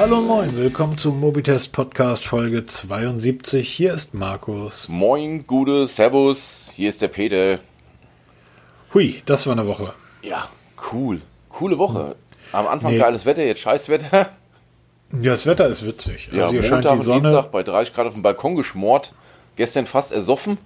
Hallo und moin, willkommen zum Mobitest Podcast Folge 72. Hier ist Markus. Moin, Gude, Servus, hier ist der Peter. Hui, das war eine Woche. Ja, cool. Coole Woche. Am Anfang nee. geiles Wetter, jetzt Scheißwetter. Ja, das Wetter ist witzig. Also ja, hier Montag scheint die Sonne. Dienstag bei 30 Grad auf dem Balkon geschmort. Gestern fast ersoffen.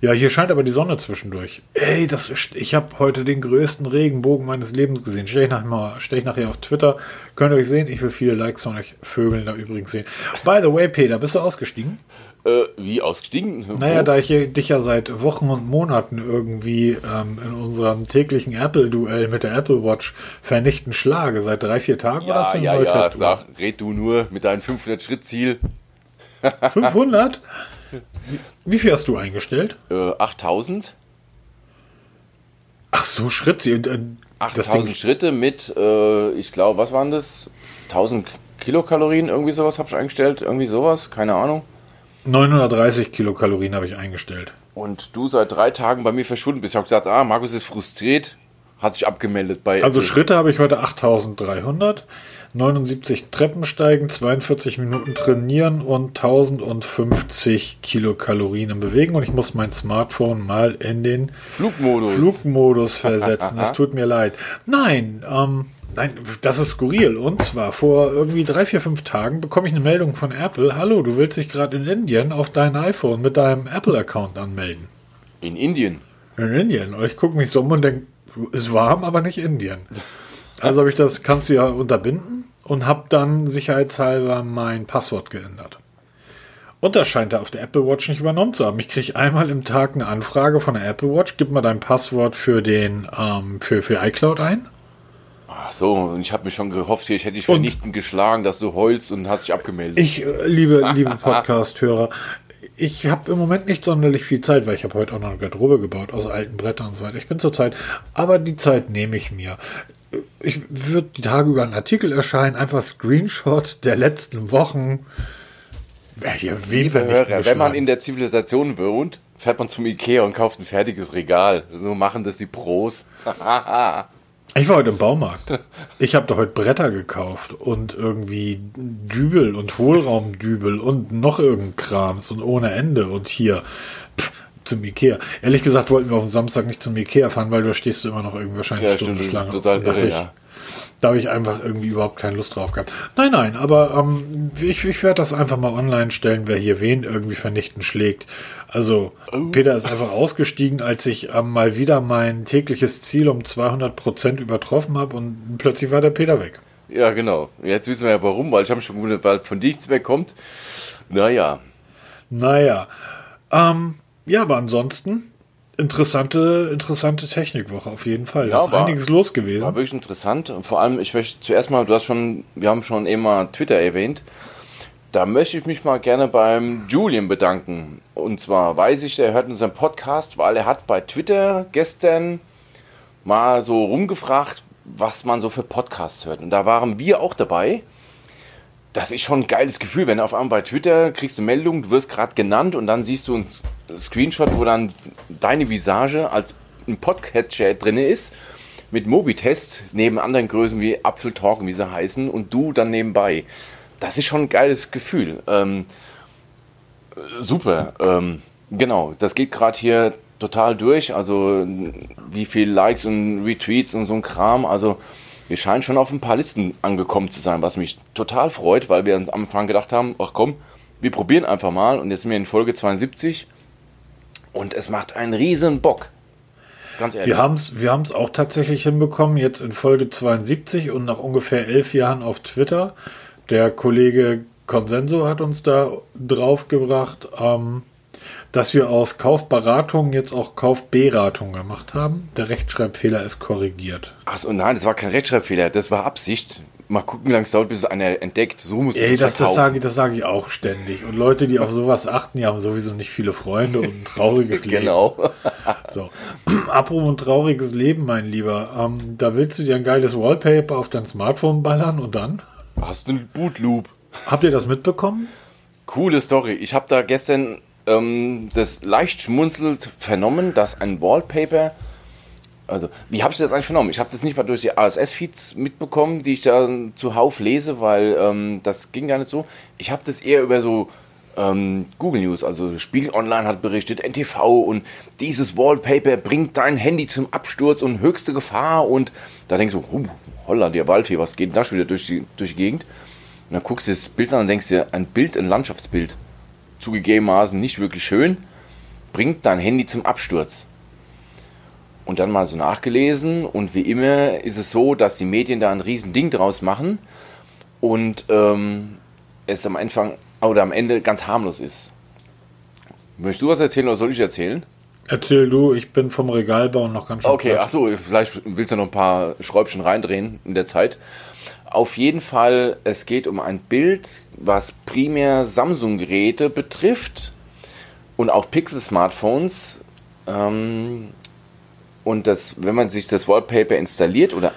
Ja, hier scheint aber die Sonne zwischendurch. Ey, das ist, ich habe heute den größten Regenbogen meines Lebens gesehen. Stell ich, nachher, stell ich nachher auf Twitter. Könnt ihr euch sehen. Ich will viele Likes von euch Vögeln da übrigens sehen. By the way, Peter, bist du ausgestiegen? Äh, wie ausgestiegen? Naja, da ich dich ja seit Wochen und Monaten irgendwie ähm, in unserem täglichen Apple-Duell mit der Apple Watch vernichtend schlage. Seit drei, vier Tagen ja, war das so ein ja, ja, sag, red du nur mit deinem 500-Schritt-Ziel. 500? Wie viel hast du eingestellt? Äh, 8000. Ach so, Schritte. Äh, 8000 Schritte mit, äh, ich glaube, was waren das? 1000 Kilokalorien, irgendwie sowas habe ich eingestellt. Irgendwie sowas, keine Ahnung. 930 Kilokalorien habe ich eingestellt. Und du seit drei Tagen bei mir verschwunden bist. Ich habe gesagt, ah, Markus ist frustriert, hat sich abgemeldet bei. Also Schritte habe ich heute 8300. 79 Treppen steigen, 42 Minuten trainieren und 1050 Kilokalorien im Bewegen. Und ich muss mein Smartphone mal in den Flugmodus, Flugmodus versetzen. Es tut mir leid. Nein, ähm, nein, das ist skurril. Und zwar vor irgendwie drei, vier, fünf Tagen bekomme ich eine Meldung von Apple. Hallo, du willst dich gerade in Indien auf dein iPhone mit deinem Apple-Account anmelden. In Indien? In Indien. Und ich gucke mich so um und denke, ist warm, aber nicht Indien. Also habe ich das, kannst du ja unterbinden und habe dann sicherheitshalber mein Passwort geändert. Und das scheint er auf der Apple Watch nicht übernommen zu haben. Ich kriege einmal im Tag eine Anfrage von der Apple Watch, gib mal dein Passwort für den ähm, für, für iCloud ein. Ach so, und ich habe mir schon gehofft, ich hätte dich vernichtend geschlagen, dass du heulst und hast dich abgemeldet. Ich, äh, liebe, liebe Podcast-Hörer, ich habe im Moment nicht sonderlich viel Zeit, weil ich habe heute auch noch eine Garderobe gebaut aus alten Brettern und so weiter. Ich bin zur Zeit, aber die Zeit nehme ich mir ich würde die Tage über einen Artikel erscheinen, einfach Screenshot der letzten Wochen. Ja, Liebe Hörer, wenn man in der Zivilisation wohnt, fährt man zum Ikea und kauft ein fertiges Regal. So machen das die Pros. ich war heute im Baumarkt. Ich habe da heute Bretter gekauft und irgendwie Dübel und Hohlraumdübel und noch irgendein Krams und ohne Ende und hier. Zum Ikea. Ehrlich gesagt wollten wir auf dem Samstag nicht zum Ikea fahren, weil da stehst du immer noch irgendwie wahrscheinlich ja, Stunde Schlange. total da irre, ja. Da habe ich einfach irgendwie überhaupt keine Lust drauf gehabt. Nein, nein, aber ähm, ich, ich werde das einfach mal online stellen, wer hier wen irgendwie vernichten schlägt. Also oh. Peter ist einfach ausgestiegen, als ich ähm, mal wieder mein tägliches Ziel um 200 Prozent übertroffen habe und plötzlich war der Peter weg. Ja, genau. Jetzt wissen wir ja warum, weil ich habe schon gewundert, weil von dir nichts mehr kommt. Naja. Naja. Ähm, ja, aber ansonsten interessante, interessante Technikwoche auf jeden Fall. Ja, da ist war, einiges los gewesen. War wirklich interessant. Und vor allem, ich möchte zuerst mal, du hast schon, wir haben schon eben mal Twitter erwähnt. Da möchte ich mich mal gerne beim Julian bedanken. Und zwar weiß ich, er hört unseren Podcast, weil er hat bei Twitter gestern mal so rumgefragt, was man so für Podcasts hört. Und da waren wir auch dabei das ist schon ein geiles Gefühl, wenn du auf einmal bei Twitter kriegst eine Meldung, du wirst gerade genannt und dann siehst du einen Screenshot, wo dann deine Visage als ein Podcatcher drin ist, mit Mobitest, neben anderen Größen wie Apfeltalk, wie sie heißen, und du dann nebenbei. Das ist schon ein geiles Gefühl. Ähm, super. Ähm, genau, das geht gerade hier total durch. Also wie viel Likes und Retweets und so ein Kram. Also wir scheinen schon auf ein paar Listen angekommen zu sein, was mich total freut, weil wir uns am Anfang gedacht haben, ach komm, wir probieren einfach mal und jetzt sind wir in Folge 72 und es macht einen riesen Bock. Ganz ehrlich. Wir haben es wir auch tatsächlich hinbekommen, jetzt in Folge 72 und nach ungefähr elf Jahren auf Twitter. Der Kollege Consenso hat uns da draufgebracht. Ähm, dass wir aus Kaufberatung jetzt auch Kaufberatung gemacht haben. Der Rechtschreibfehler ist korrigiert. Achso, nein, das war kein Rechtschreibfehler, das war Absicht. Mal gucken, wie lange es dauert, bis es einer entdeckt. So muss Ey, das, das sage das sag ich auch ständig. Und Leute, die auf sowas achten, die haben sowieso nicht viele Freunde und ein trauriges Leben. Genau. so. Apropos ein trauriges Leben, mein Lieber. Ähm, da willst du dir ein geiles Wallpaper auf dein Smartphone ballern und dann? Hast du einen Bootloop. Habt ihr das mitbekommen? Coole Story. Ich habe da gestern ähm, das leicht schmunzelt vernommen, dass ein Wallpaper Also, wie habe ich das eigentlich vernommen? Ich habe das nicht mal durch die ASS-Feeds mitbekommen, die ich da zuhauf lese, weil ähm, das ging gar nicht so. Ich habe das eher über so ähm, Google News, also Spiegel Online hat berichtet, NTV und dieses Wallpaper bringt dein Handy zum Absturz und höchste Gefahr und da denkst du, holla, der Waldfee, was geht denn da schon wieder durch die, durch die Gegend? Und dann guckst du das Bild an und denkst dir, ein Bild, ein Landschaftsbild, zugegebenermaßen nicht wirklich schön, bringt dein Handy zum Absturz. Und dann mal so nachgelesen und wie immer ist es so, dass die Medien da ein riesen Ding draus machen und ähm, es am Anfang oder am Ende ganz harmlos ist. Möchtest du was erzählen oder soll ich erzählen? Erzähl du, ich bin vom Regalbau noch ganz schön. Okay, ach so, vielleicht willst du noch ein paar Schräubchen reindrehen in der Zeit. Auf jeden Fall, es geht um ein Bild, was primär Samsung-Geräte betrifft und auch Pixel-Smartphones. Ähm, und das, wenn man sich das Wallpaper installiert oder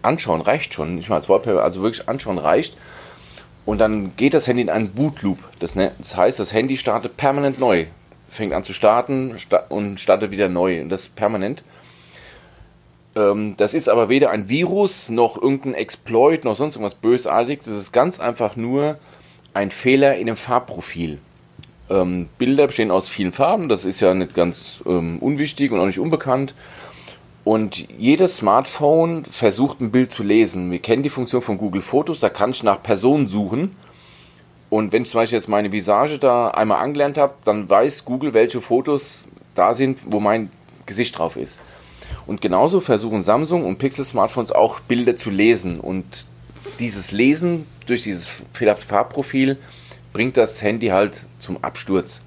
anschauen, reicht schon. Nicht mal als Wallpaper, also wirklich anschauen reicht. Und dann geht das Handy in einen Bootloop. Das, ne, heißt, das Handy startet permanent neu. Fängt an zu starten und startet wieder neu. Und das ist permanent. Ähm, das ist aber weder ein Virus noch irgendein Exploit noch sonst irgendwas Bösartiges. Das ist ganz einfach nur ein Fehler in dem Farbprofil. Ähm, Bilder bestehen aus vielen Farben, das ist ja nicht ganz ähm, unwichtig und auch nicht unbekannt. Und jedes Smartphone versucht ein Bild zu lesen. Wir kennen die Funktion von Google Fotos, da kann ich nach Personen suchen. Und wenn ich zum Beispiel jetzt meine Visage da einmal angelernt habe, dann weiß Google, welche Fotos da sind, wo mein Gesicht drauf ist. Und genauso versuchen Samsung und Pixel-Smartphones auch Bilder zu lesen. Und dieses Lesen durch dieses fehlerhafte Farbprofil bringt das Handy halt zum Absturz.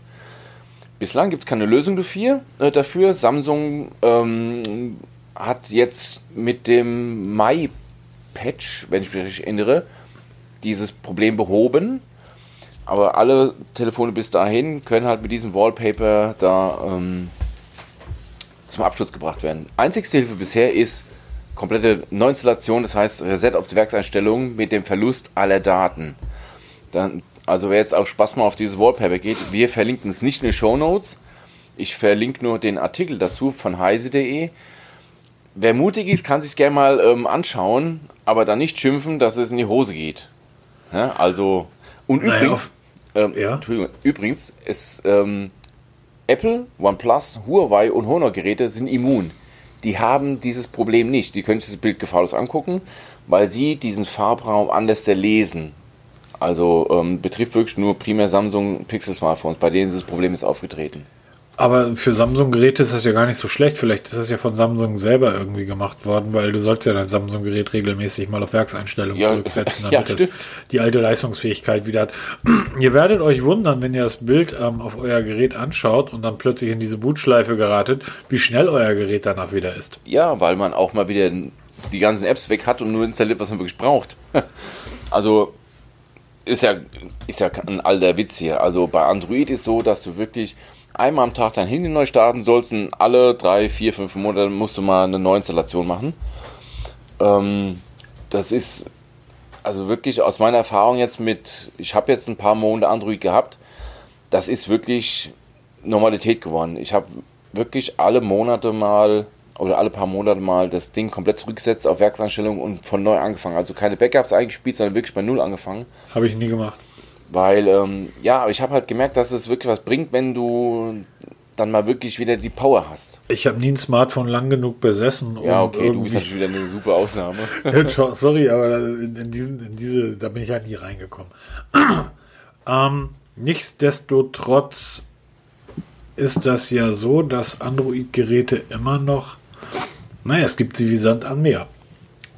Bislang gibt es keine Lösung dafür. Äh, dafür. Samsung ähm, hat jetzt mit dem Mai-Patch, wenn ich mich richtig erinnere, dieses Problem behoben. Aber alle Telefone bis dahin können halt mit diesem Wallpaper da ähm, zum Absturz gebracht werden. Einzigste Hilfe bisher ist komplette Neuinstallation, das heißt Reset auf die Werkseinstellungen mit dem Verlust aller Daten. Dann also wer jetzt auch Spaß mal auf dieses Wallpaper geht, wir verlinken es nicht in den Show Notes. Ich verlinke nur den Artikel dazu von heise.de. Wer mutig ist, kann sich gerne mal ähm, anschauen, aber dann nicht schimpfen, dass es in die Hose geht. Ja, also und naja, übrigens, ähm, ja. Übrigens, es, ähm, Apple, OnePlus, Huawei und Honor-Geräte sind immun. Die haben dieses Problem nicht. Die können sich das Bild gefahrlos angucken, weil sie diesen Farbraum anders lesen. Also ähm, betrifft wirklich nur primär Samsung Pixel Smartphones, bei denen dieses Problem ist aufgetreten. Aber für Samsung-Geräte ist das ja gar nicht so schlecht. Vielleicht ist das ja von Samsung selber irgendwie gemacht worden, weil du sollst ja dein Samsung-Gerät regelmäßig mal auf Werkseinstellungen ja, zurücksetzen, damit ja, es die alte Leistungsfähigkeit wieder hat. ihr werdet euch wundern, wenn ihr das Bild ähm, auf euer Gerät anschaut und dann plötzlich in diese Bootschleife geratet, wie schnell euer Gerät danach wieder ist. Ja, weil man auch mal wieder die ganzen Apps weg hat und nur installiert, was man wirklich braucht. also ist ja, ist ja ein alter Witz hier. Also bei Android ist so, dass du wirklich einmal am Tag dein Handy neu starten sollst und alle drei, vier, fünf Monate musst du mal eine Neuinstallation machen. Ähm, das ist also wirklich aus meiner Erfahrung jetzt mit, ich habe jetzt ein paar Monate Android gehabt, das ist wirklich Normalität geworden. Ich habe wirklich alle Monate mal oder alle paar Monate mal das Ding komplett zurückgesetzt auf Werkseinstellungen und von neu angefangen. Also keine Backups eingespielt, sondern wirklich bei Null angefangen. Habe ich nie gemacht. Weil, ähm, ja, ich habe halt gemerkt, dass es wirklich was bringt, wenn du dann mal wirklich wieder die Power hast. Ich habe nie ein Smartphone lang genug besessen. Um ja, okay, du bist natürlich wieder eine super Ausnahme. Sorry, aber in, in, diesen, in diese, da bin ich halt nie reingekommen. ähm, nichtsdestotrotz ist das ja so, dass Android-Geräte immer noch naja, es gibt sie wie Sand an Meer.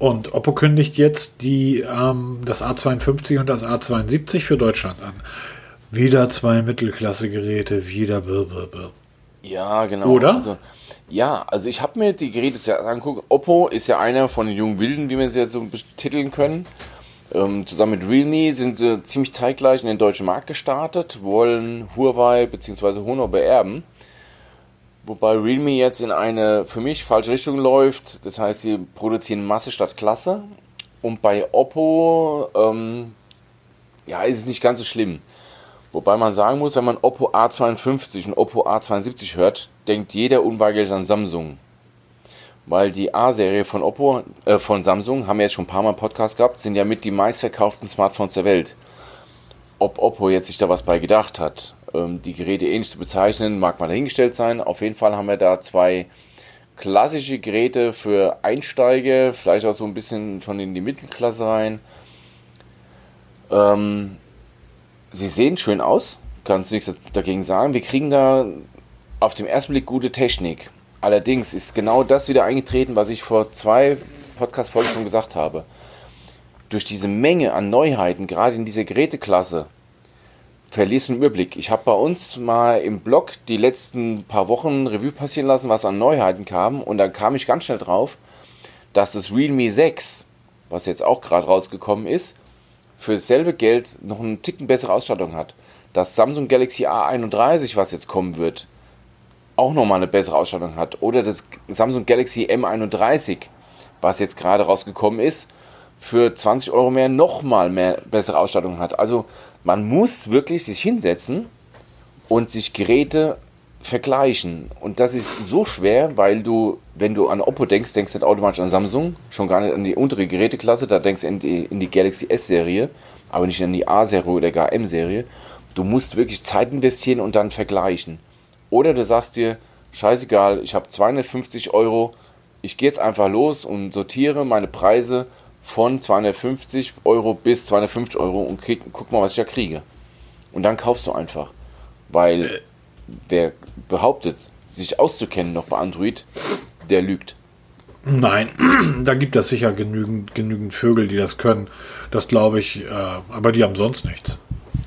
Und Oppo kündigt jetzt die, ähm, das A52 und das A72 für Deutschland an. Wieder zwei Mittelklasse-Geräte, wieder blablabla. Ja, genau. Oder? Also, ja, also ich habe mir die Geräte angeguckt. Oppo ist ja einer von den jungen Wilden, wie wir sie jetzt so betiteln können. Ähm, zusammen mit Realme sind sie ziemlich zeitgleich in den deutschen Markt gestartet, wollen Huawei bzw. Honor beerben. Wobei Realme jetzt in eine für mich falsche Richtung läuft. Das heißt, sie produzieren Masse statt Klasse. Und bei Oppo ähm, ja, ist es nicht ganz so schlimm. Wobei man sagen muss, wenn man Oppo A52 und Oppo A72 hört, denkt jeder unweigerlich an Samsung. weil die A-Serie von Oppo, äh, von Samsung, haben wir jetzt schon ein paar Mal im Podcast gehabt, sind ja mit die meistverkauften Smartphones der Welt. Ob Oppo jetzt sich da was bei gedacht hat, die Geräte ähnlich zu bezeichnen, mag mal dahingestellt sein. Auf jeden Fall haben wir da zwei klassische Geräte für Einsteiger, vielleicht auch so ein bisschen schon in die Mittelklasse rein. Ähm, sie sehen schön aus, kannst nichts dagegen sagen. Wir kriegen da auf dem ersten Blick gute Technik. Allerdings ist genau das wieder eingetreten, was ich vor zwei Podcast-Folgen schon gesagt habe. Durch diese Menge an Neuheiten, gerade in dieser Geräteklasse, verlierst den Überblick. Ich habe bei uns mal im Blog die letzten paar Wochen Revue passieren lassen, was an Neuheiten kam. Und dann kam ich ganz schnell drauf, dass das Realme 6, was jetzt auch gerade rausgekommen ist, für dasselbe Geld noch einen Ticken bessere Ausstattung hat. Das Samsung Galaxy A31, was jetzt kommen wird, auch nochmal eine bessere Ausstattung hat. Oder das Samsung Galaxy M31, was jetzt gerade rausgekommen ist, für 20 Euro mehr nochmal mehr bessere Ausstattung hat. Also man muss wirklich sich hinsetzen und sich Geräte vergleichen. Und das ist so schwer, weil du, wenn du an Oppo denkst, denkst du nicht automatisch an Samsung, schon gar nicht an die untere Geräteklasse, da denkst du in die, in die Galaxy S-Serie, aber nicht an die A-Serie oder gar M-Serie. Du musst wirklich Zeit investieren und dann vergleichen. Oder du sagst dir, scheißegal, ich habe 250 Euro, ich gehe jetzt einfach los und sortiere meine Preise von 250 Euro bis 250 Euro und krieg, guck mal, was ich da kriege. Und dann kaufst du einfach. Weil äh. wer behauptet, sich auszukennen noch bei Android, der lügt. Nein, da gibt es sicher genügend, genügend Vögel, die das können. Das glaube ich, äh, aber die haben sonst nichts.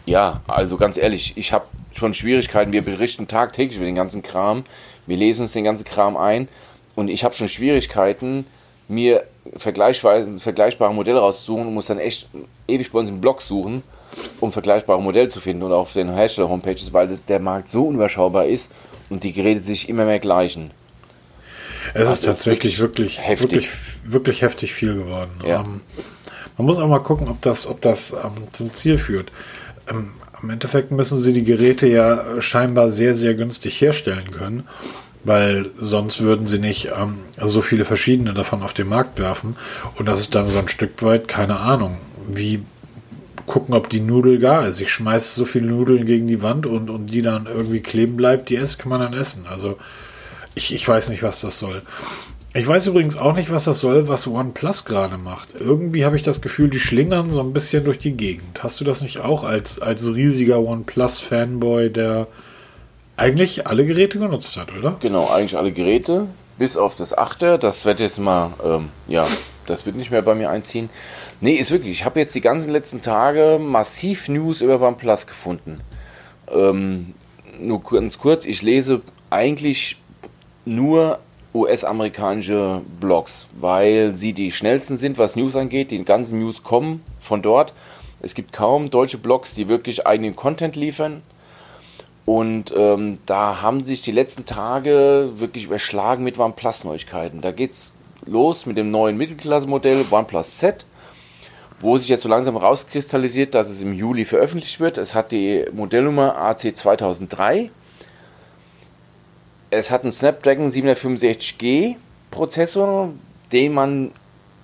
Ja, also ganz ehrlich, ich habe schon Schwierigkeiten. Wir berichten tagtäglich über den ganzen Kram. Wir lesen uns den ganzen Kram ein. Und ich habe schon Schwierigkeiten, mir vergleichbare Modelle rauszusuchen und muss dann echt ewig bei uns im Blog suchen, um vergleichbare Modelle zu finden oder auf den Hersteller-Homepages, weil der Markt so unüberschaubar ist und die Geräte sich immer mehr gleichen. Es also ist tatsächlich wirklich, heftig. wirklich, wirklich heftig viel geworden. Ja. Ähm, man muss auch mal gucken, ob das, ob das ähm, zum Ziel führt. Ähm, Im Endeffekt müssen sie die Geräte ja scheinbar sehr, sehr günstig herstellen können weil sonst würden sie nicht ähm, so viele verschiedene davon auf den Markt werfen. Und das ist dann so ein Stück weit, keine Ahnung, wie gucken, ob die Nudel gar ist. Ich schmeiße so viele Nudeln gegen die Wand und, und die dann irgendwie kleben bleibt, die esst, kann man dann essen. Also ich, ich weiß nicht, was das soll. Ich weiß übrigens auch nicht, was das soll, was OnePlus gerade macht. Irgendwie habe ich das Gefühl, die schlingern so ein bisschen durch die Gegend. Hast du das nicht auch als, als riesiger OnePlus-Fanboy, der eigentlich alle Geräte genutzt hat, oder? Genau, eigentlich alle Geräte, bis auf das Achter. Das wird jetzt mal, ähm, ja, das wird nicht mehr bei mir einziehen. Nee, ist wirklich, ich habe jetzt die ganzen letzten Tage massiv News über OnePlus gefunden. Ähm, nur ganz kurz, ich lese eigentlich nur US-amerikanische Blogs, weil sie die schnellsten sind, was News angeht. Die ganzen News kommen von dort. Es gibt kaum deutsche Blogs, die wirklich eigenen Content liefern. Und ähm, da haben sich die letzten Tage wirklich überschlagen mit OnePlus-Neuigkeiten. Da geht's los mit dem neuen Mittelklasse-Modell OnePlus Z, wo sich jetzt so langsam rauskristallisiert, dass es im Juli veröffentlicht wird. Es hat die Modellnummer AC2003. Es hat einen Snapdragon 765G Prozessor, den man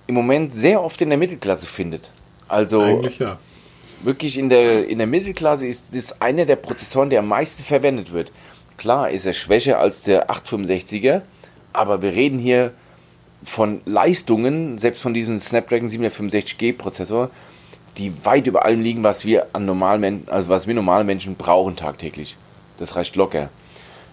im Moment sehr oft in der Mittelklasse findet. Also Eigentlich ja wirklich in der, in der Mittelklasse ist das einer der Prozessoren, der am meisten verwendet wird. Klar ist er schwächer als der 865er, aber wir reden hier von Leistungen, selbst von diesem Snapdragon 765G Prozessor, die weit über allem liegen, was wir an normalen also was wir normale Menschen brauchen tagtäglich. Das reicht locker.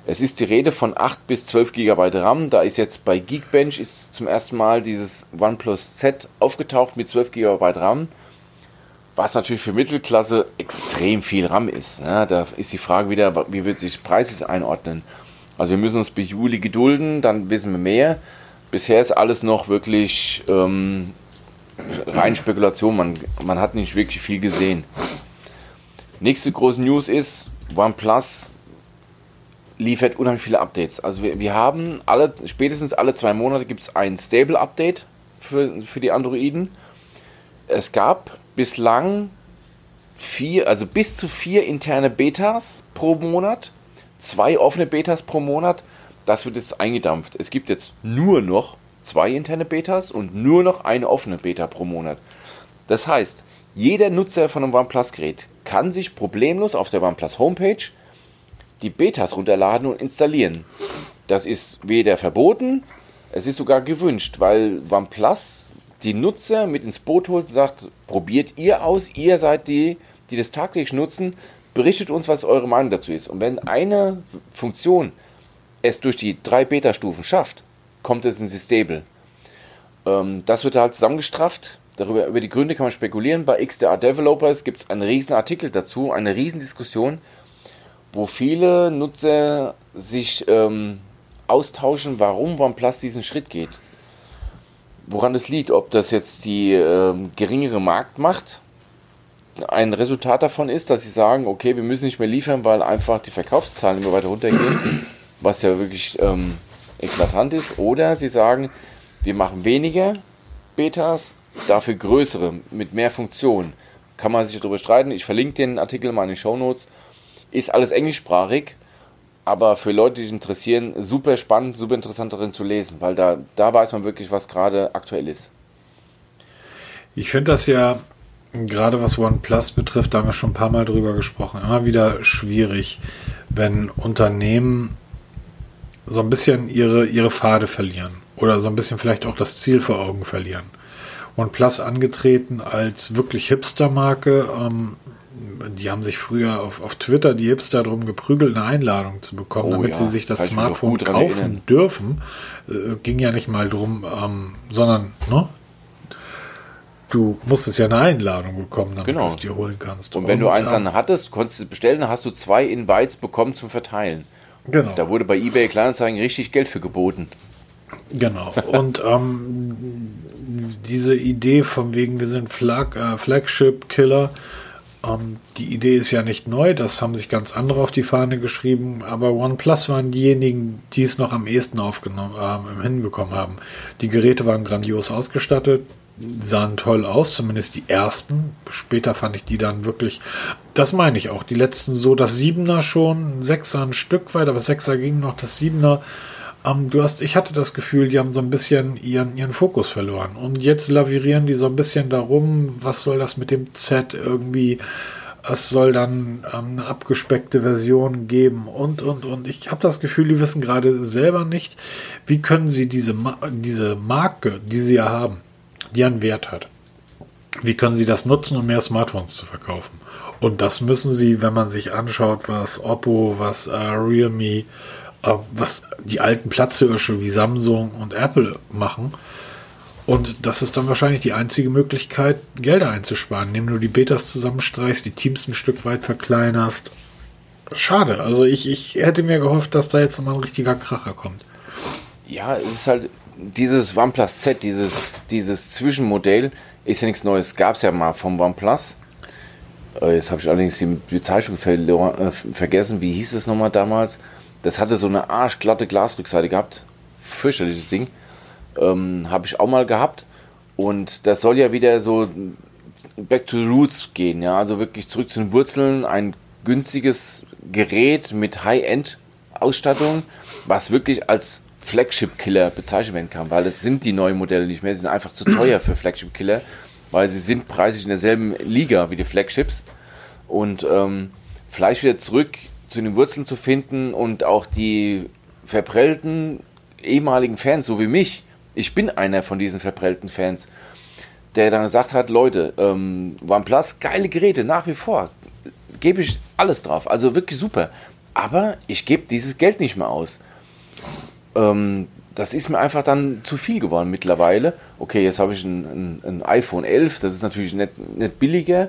Es ist die Rede von 8 bis 12 GB RAM. Da ist jetzt bei Geekbench ist zum ersten Mal dieses OnePlus Z aufgetaucht mit 12 GB RAM was natürlich für Mittelklasse extrem viel RAM ist. Ja, da ist die Frage wieder, wie wird sich Preises einordnen? Also wir müssen uns bis Juli gedulden, dann wissen wir mehr. Bisher ist alles noch wirklich ähm, rein Spekulation, man, man hat nicht wirklich viel gesehen. Nächste große News ist, OnePlus liefert unheimlich viele Updates. Also wir, wir haben alle, spätestens alle zwei Monate gibt es ein Stable-Update für, für die Androiden. Es gab bislang vier, also bis zu vier interne Betas pro Monat, zwei offene Betas pro Monat. Das wird jetzt eingedampft. Es gibt jetzt nur noch zwei interne Betas und nur noch eine offene Beta pro Monat. Das heißt, jeder Nutzer von einem OnePlus-Gerät kann sich problemlos auf der OnePlus Homepage die Betas runterladen und installieren. Das ist weder verboten, es ist sogar gewünscht, weil OnePlus die Nutzer mit ins Boot holt und sagt, probiert ihr aus, ihr seid die, die das tagtäglich nutzen, berichtet uns, was eure Meinung dazu ist. Und wenn eine Funktion es durch die drei Beta-Stufen schafft, kommt es in Stable. Ähm, das wird halt zusammengestrafft. Darüber, über die Gründe kann man spekulieren. Bei XDR Developers gibt es einen riesen Artikel dazu, eine riesen Diskussion, wo viele Nutzer sich ähm, austauschen, warum OnePlus diesen Schritt geht. Woran es liegt, ob das jetzt die ähm, geringere Marktmacht ein Resultat davon ist, dass sie sagen, okay, wir müssen nicht mehr liefern, weil einfach die Verkaufszahlen immer weiter runtergehen, was ja wirklich ähm, eklatant ist, oder sie sagen, wir machen weniger Betas, dafür größere, mit mehr Funktionen. Kann man sich darüber streiten. Ich verlinke den Artikel mal in den Show Notes. Ist alles englischsprachig, aber für Leute, die sich interessieren, super spannend, super interessant darin zu lesen, weil da, da weiß man wirklich, was gerade aktuell ist. Ich finde das ja, gerade was OnePlus betrifft, da haben wir schon ein paar Mal drüber gesprochen, immer wieder schwierig, wenn Unternehmen so ein bisschen ihre, ihre Pfade verlieren oder so ein bisschen vielleicht auch das Ziel vor Augen verlieren. OnePlus angetreten als wirklich Hipster-Marke. Ähm, die haben sich früher auf, auf Twitter die Hipster darum geprügelt, eine Einladung zu bekommen, oh, damit ja. sie sich das Smartphone kaufen dürfen. Es ging ja nicht mal drum, ähm, sondern ne, du musstest ja eine Einladung bekommen, damit genau. du es dir holen kannst. Und wenn Und, du eins dann hattest, konntest du es bestellen, dann hast du zwei Invites bekommen zum Verteilen. Genau. Da wurde bei eBay Kleinanzeigen richtig Geld für geboten. Genau. Und ähm, diese Idee von wegen, wir sind Flag, äh, Flagship-Killer, ähm, die Idee ist ja nicht neu, das haben sich ganz andere auf die Fahne geschrieben, aber OnePlus waren diejenigen, die es noch am ehesten aufgenommen äh, hinbekommen haben. Die Geräte waren grandios ausgestattet, sahen toll aus, zumindest die ersten. Später fand ich die dann wirklich, das meine ich auch, die letzten so, das Siebener schon, Sechser ein Stück weit, aber Sechser ging noch, das Siebener. Ähm, du hast, ich hatte das Gefühl, die haben so ein bisschen ihren, ihren Fokus verloren. Und jetzt lavirieren die so ein bisschen darum, was soll das mit dem Z irgendwie, es soll dann ähm, eine abgespeckte Version geben und, und, und. Ich habe das Gefühl, die wissen gerade selber nicht, wie können sie diese, diese Marke, die sie ja haben, die einen Wert hat. Wie können Sie das nutzen, um mehr Smartphones zu verkaufen? Und das müssen Sie, wenn man sich anschaut, was Oppo, was äh, Realme, was die alten Platzhirsche wie Samsung und Apple machen. Und das ist dann wahrscheinlich die einzige Möglichkeit, Gelder einzusparen, indem du die Betas zusammenstreichst, die Teams ein Stück weit verkleinerst. Schade. Also ich, ich hätte mir gehofft, dass da jetzt mal ein richtiger Kracher kommt. Ja, es ist halt, dieses OnePlus Z, dieses, dieses Zwischenmodell, ist ja nichts Neues. Gab es ja mal vom OnePlus. Äh, jetzt habe ich allerdings die Bezeichnung äh, vergessen. Wie hieß es nochmal damals? Das hatte so eine arschglatte Glasrückseite gehabt. Fürchterliches Ding. Ähm, habe ich auch mal gehabt. Und das soll ja wieder so back to the roots gehen. Ja? Also wirklich zurück zu den Wurzeln. Ein günstiges Gerät mit High-End-Ausstattung, was wirklich als Flagship-Killer bezeichnet werden kann, weil es sind die neuen Modelle nicht mehr, sie sind einfach zu teuer für Flagship-Killer, weil sie sind preislich in derselben Liga wie die Flagships und ähm, vielleicht wieder zurück zu den Wurzeln zu finden und auch die verprellten ehemaligen Fans, so wie mich, ich bin einer von diesen verprellten Fans, der dann gesagt hat, Leute, ähm, OnePlus, geile Geräte, nach wie vor, gebe ich alles drauf, also wirklich super, aber ich gebe dieses Geld nicht mehr aus ähm, das ist mir einfach dann zu viel geworden mittlerweile. Okay, jetzt habe ich ein, ein, ein, iPhone 11, das ist natürlich nicht, nicht billiger.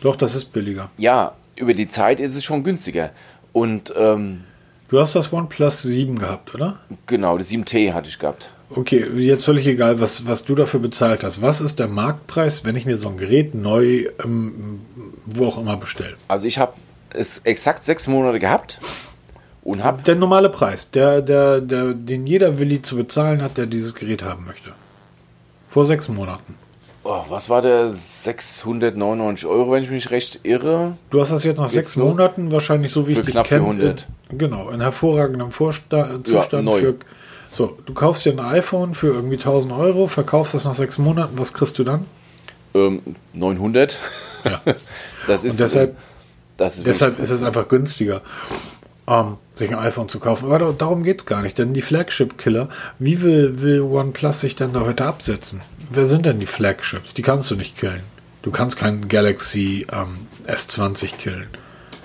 Doch, das ist billiger. Ja, über die Zeit ist es schon günstiger. Und ähm, du hast das OnePlus 7 gehabt, oder? Genau, das 7T hatte ich gehabt. Okay, jetzt völlig egal, was, was du dafür bezahlt hast. Was ist der Marktpreis, wenn ich mir so ein Gerät neu, ähm, wo auch immer bestelle? Also ich habe es exakt sechs Monate gehabt und hab der normale Preis, der, der, der, den jeder Willi zu bezahlen hat, der dieses Gerät haben möchte. Vor sechs Monaten. Oh, was war der? 699 Euro, wenn ich mich recht irre. Du hast das jetzt nach jetzt sechs Monaten wahrscheinlich so wie für ich knapp dich kenne. 400. Genau, in hervorragendem Vorsta Zustand ja, für So, du kaufst dir ein iPhone für irgendwie 1000 Euro, verkaufst das nach sechs Monaten, was kriegst du dann? Ähm, 900. Ja. Das ist, Und deshalb, das ist deshalb ist es einfach günstiger, ähm, sich ein iPhone zu kaufen. Aber da, darum geht es gar nicht, denn die Flagship-Killer, wie will, will OnePlus sich denn da heute absetzen? Wer sind denn die Flagships? Die kannst du nicht killen. Du kannst keinen Galaxy ähm, S20 killen.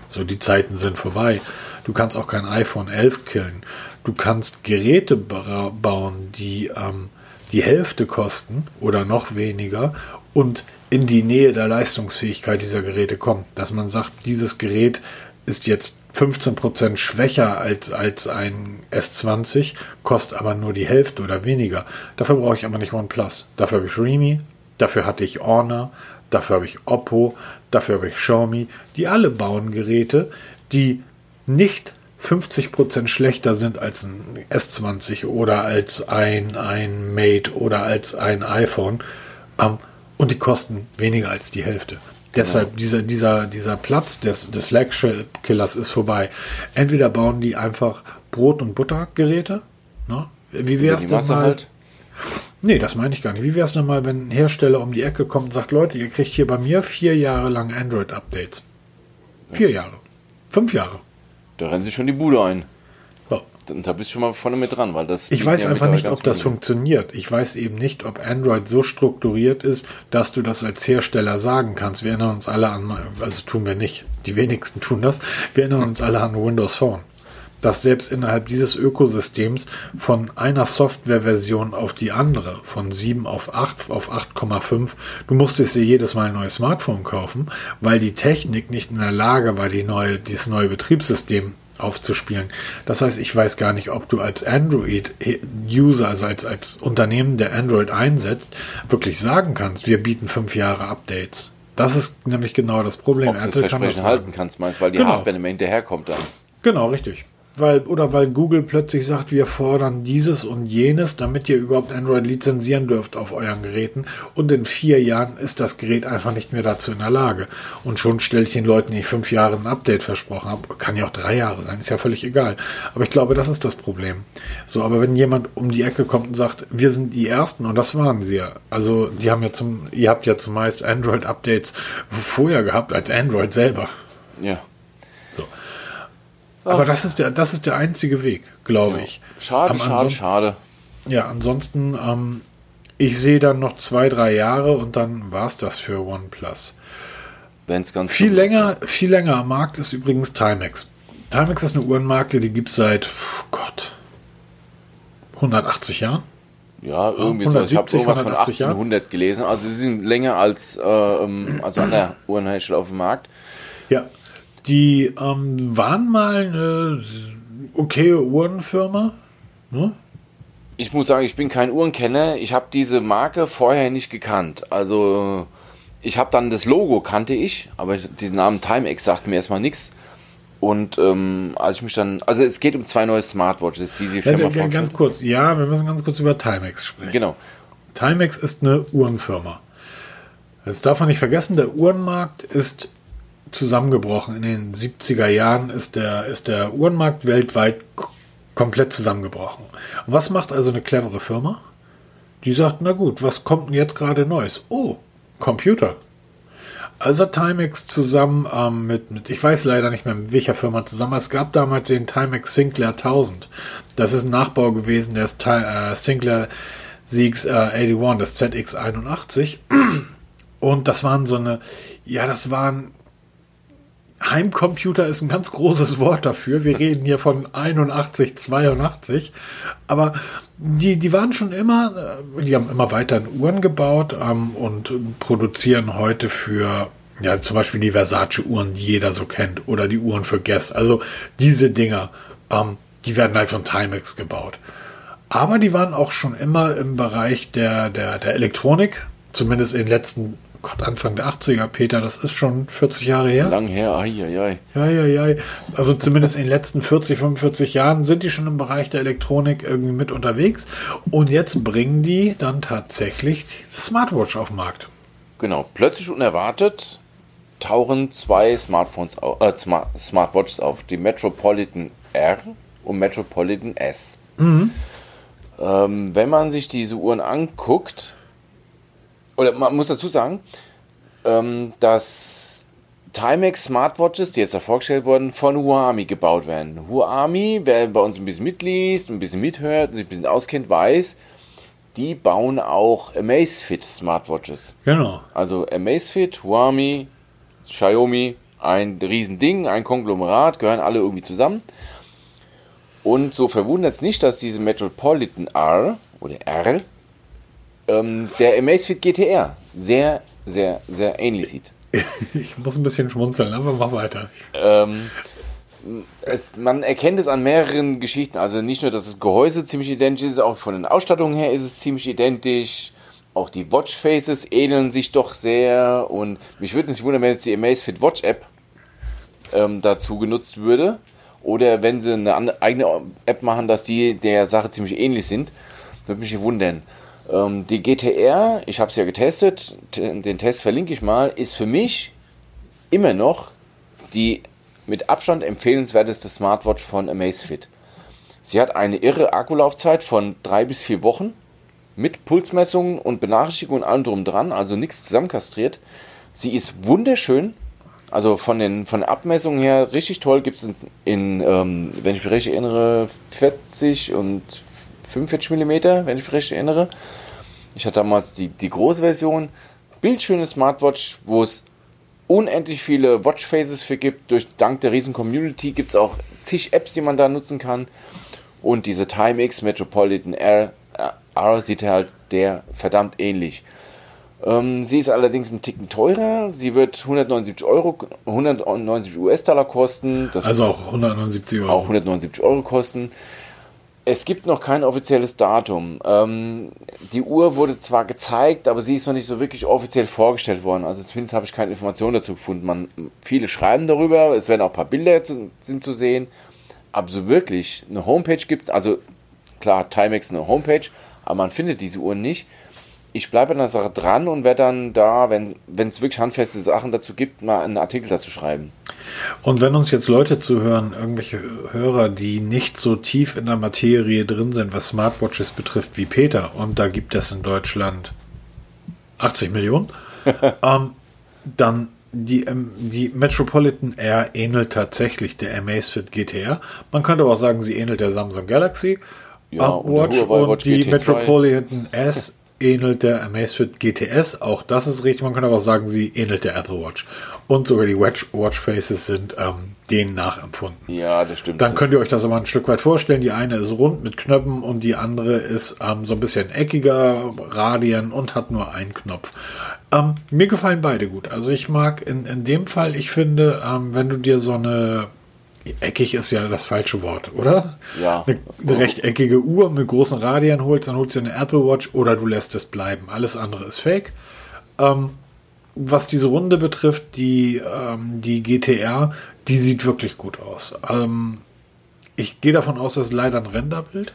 So, die Zeiten sind vorbei. Du kannst auch kein iPhone 11 killen. Du kannst Geräte ba- bauen, die ähm, die Hälfte kosten oder noch weniger und in die Nähe der Leistungsfähigkeit dieser Geräte kommen. Dass man sagt, dieses Gerät ist jetzt 15% schwächer als, als ein S20, kostet aber nur die Hälfte oder weniger. Dafür brauche ich aber nicht OnePlus. Dafür habe ich Realme, dafür hatte ich Honor, dafür habe ich Oppo, dafür habe ich Xiaomi. Die alle bauen Geräte, die nicht 50% schlechter sind als ein S20 oder als ein, ein Mate oder als ein iPhone. Ähm, und die kosten weniger als die Hälfte. Deshalb dieser, dieser, dieser Platz des, des Flagship-Killers ist vorbei. Entweder bauen die einfach Brot- und Buttergeräte. Ne? Wie wäre es denn mal? halt. Nee, das meine ich gar nicht. Wie wäre es denn mal, wenn ein Hersteller um die Ecke kommt und sagt, Leute, ihr kriegt hier bei mir vier Jahre lang Android-Updates. Vier Jahre. Fünf Jahre. Da rennen sie schon die Bude ein. Und da bist du schon mal vorne mit dran, weil das. Ich weiß ja einfach nicht, ob das funktioniert. Ich weiß eben nicht, ob Android so strukturiert ist, dass du das als Hersteller sagen kannst. Wir erinnern uns alle an, also tun wir nicht, die wenigsten tun das, wir erinnern uns alle an Windows Phone. Dass selbst innerhalb dieses Ökosystems von einer Softwareversion auf die andere, von 7 auf 8, auf 8,5, du musstest dir jedes Mal ein neues Smartphone kaufen, weil die Technik nicht in der Lage war, die neue, dieses neue Betriebssystem aufzuspielen. Das heißt, ich weiß gar nicht, ob du als Android-User, also als, als Unternehmen, der Android einsetzt, wirklich sagen kannst, wir bieten fünf Jahre Updates. Das ist nämlich genau das Problem. Ob du das Apple kann das Versprechen halten kannst, meinst weil die Genau. Hardware nicht mehr hinterherkommt dann. Genau, richtig. Weil, oder weil Google plötzlich sagt, wir fordern dieses und jenes, damit ihr überhaupt Android lizenzieren dürft auf euren Geräten. Und in vier Jahren ist das Gerät einfach nicht mehr dazu in der Lage. Und schon stelle ich den Leuten, die ich fünf Jahre ein Update versprochen habe, kann ja auch drei Jahre sein, ist ja völlig egal. Aber ich glaube, das ist das Problem. So, aber wenn jemand um die Ecke kommt und sagt, wir sind die Ersten, und das waren sie ja. Also, die haben ja zum, ihr habt ja zumeist Android-Updates vorher gehabt als Android selber. Ja. Aber das ist der, das ist der einzige Weg, glaube ich. Schade, Am schade, schade. Ja, ansonsten, ähm, ich sehe dann noch zwei, drei Jahre und dann war es das für OnePlus. Wenn es ganz Viel länger, viel länger am Markt ist übrigens Timex. Timex ist eine Uhrenmarke, die gibt es seit, oh Gott, 180 Jahren. Ja, irgendwie so. Ich habe 170, irgendwas von 180 Jahre. 1800 gelesen. Also sie sind länger als, äh, ähm, als andere Uhrenhersteller auf dem Markt. Ja. Die ähm, waren mal eine okaye Uhrenfirma. Ne? Ich muss sagen, ich bin kein Uhrenkenner. Ich habe diese Marke vorher nicht gekannt. Also ich habe dann das Logo kannte ich, aber diesen Namen Timex sagt mir erstmal nichts. Und ähm, als ich mich dann, also es geht um zwei neue Smartwatches, die die Ja, Firma der- ganz kurz, ja, wir müssen ganz kurz über Timex sprechen. Genau. Timex ist eine Uhrenfirma. Das darf man nicht vergessen, der Uhrenmarkt ist zusammengebrochen. In den 70er Jahren ist der, ist der Uhrenmarkt weltweit komplett zusammengebrochen. Und was macht also eine clevere Firma? Die sagt, na gut, was kommt denn jetzt gerade Neues? Oh, Computer. Also Timex zusammen ähm, mit, mit, ich weiß leider nicht mehr mit welcher Firma zusammen, es gab damals den Timex Sinclair 1000. Das ist ein Nachbau gewesen des äh, Sinclair ZX äh, 81, das ZX81. Und das waren so eine, ja, das waren Heimcomputer ist ein ganz großes Wort dafür. Wir reden hier von 81, 82. Aber die, die waren schon immer, äh, die haben immer weiter Uhren gebaut ähm, und produzieren heute für, ja, zum Beispiel die Versace-Uhren, die jeder so kennt, oder die Uhren für Guess. Also diese Dinger, ähm, die werden halt von Timex gebaut. Aber die waren auch schon immer im Bereich der, der, der Elektronik, zumindest in den letzten, Gott, Anfang der 80er, Peter, das ist schon 40 Jahre her. Lang her, ai, ai, ai. Ja, ja, ja. Also zumindest in den letzten 40, 45 Jahren sind die schon im Bereich der Elektronik irgendwie mit unterwegs. Und jetzt bringen die dann tatsächlich die Smartwatch auf den Markt. Genau. Plötzlich unerwartet tauchen zwei Smartphones au- äh, Smart Smartwatches auf. Die Metropolitan R und Metropolitan S. Ähm, wenn man sich diese Uhren anguckt, oder man muss dazu sagen, ähm, dass Timex Smartwatches, die jetzt da vorgestellt wurden, von Huami gebaut werden. Huami, wer bei uns ein bisschen mitliest, ein bisschen mithört und sich ein bisschen auskennt, weiß, die bauen auch Amazfit Smartwatches. Genau. Also Amazfit, Huami, Xiaomi, ein Riesending, ein Konglomerat, gehören alle irgendwie zusammen. Und so verwundert es nicht, dass diese Metropolitan R oder R ähm, der Amazfit GTR sehr, sehr, sehr ähnlich sieht. Ich muss ein bisschen schmunzeln, aber mach weiter. Ähm, es, man erkennt es an mehreren Geschichten. Also nicht nur, dass das Gehäuse ziemlich identisch ist, auch von den Ausstattungen her ist es ziemlich identisch. Auch die Watchfaces ähneln sich doch sehr. Und mich würde nicht wundern, wenn jetzt die Amazfit Watch App ähm, dazu genutzt würde. Oder wenn sie eine eigene App machen, dass die der Sache ziemlich ähnlich sind. Würde mich nicht wundern. Ähm, die GTR, ich habe es ja getestet, den Test verlinke ich mal, ist für mich immer noch die mit Abstand empfehlenswerteste Smartwatch von Amazfit. Sie hat eine irre Akkulaufzeit von drei bis vier Wochen mit Pulsmessungen und Benachrichtigungen und allem drum dran, also nichts zusammenkastriert. Sie ist wunderschön, also von den von der Abmessung her richtig toll. Gibt es in, in ähm, wenn ich mich recht erinnere, 40 und 45 mm, wenn ich mich recht erinnere. Ich hatte damals die, die große Version. Bildschöne Smartwatch, wo es unendlich viele Watchfaces für gibt. Durch, dank der riesen Community gibt es auch zig Apps, die man da nutzen kann. Und diese Timex Metropolitan R, äh, R sieht halt der verdammt ähnlich. Ähm, sie ist allerdings ein Ticken teurer. Sie wird 179 Euro, 179 US-Dollar kosten. Das also auch 179 Euro. Auch 179 Euro kosten. Es gibt noch kein offizielles Datum. Ähm, die Uhr wurde zwar gezeigt, aber sie ist noch nicht so wirklich offiziell vorgestellt worden. Also zumindest habe ich keine Informationen dazu gefunden. Man, viele schreiben darüber, es werden auch ein paar Bilder zu, sind zu sehen. Aber so wirklich eine Homepage gibt es, also klar, Timex eine Homepage, aber man findet diese Uhren nicht ich bleibe an der Sache dran und werde dann da, wenn es wirklich handfeste Sachen dazu gibt, mal einen Artikel dazu schreiben. Und wenn uns jetzt Leute zuhören, irgendwelche Hörer, die nicht so tief in der Materie drin sind, was Smartwatches betrifft, wie Peter, und da gibt es in Deutschland 80 Millionen, ähm, dann die, ähm, die Metropolitan Air ähnelt tatsächlich der Amazfit GTR. Man könnte auch sagen, sie ähnelt der Samsung Galaxy ja, Watch und, und die GT2. Metropolitan S ähnelt der Amazfit GTS. Auch das ist richtig. Man kann aber auch sagen, sie ähnelt der Apple Watch. Und sogar die Watch, Watch Faces sind ähm, denen nachempfunden. Ja, das stimmt. Dann könnt ihr euch das aber ein Stück weit vorstellen. Die eine ist rund mit Knöpfen und die andere ist ähm, so ein bisschen eckiger, Radien und hat nur einen Knopf. Ähm, mir gefallen beide gut. Also ich mag in, in dem Fall, ich finde, ähm, wenn du dir so eine Eckig ist ja das falsche Wort, oder? Ja. Eine, eine rechteckige Uhr mit großen Radien holst, dann holst du eine Apple Watch oder du lässt es bleiben. Alles andere ist fake. Ähm, was diese Runde betrifft, die, ähm, die GTR, die sieht wirklich gut aus. Ähm, ich gehe davon aus, das ist leider ein Renderbild.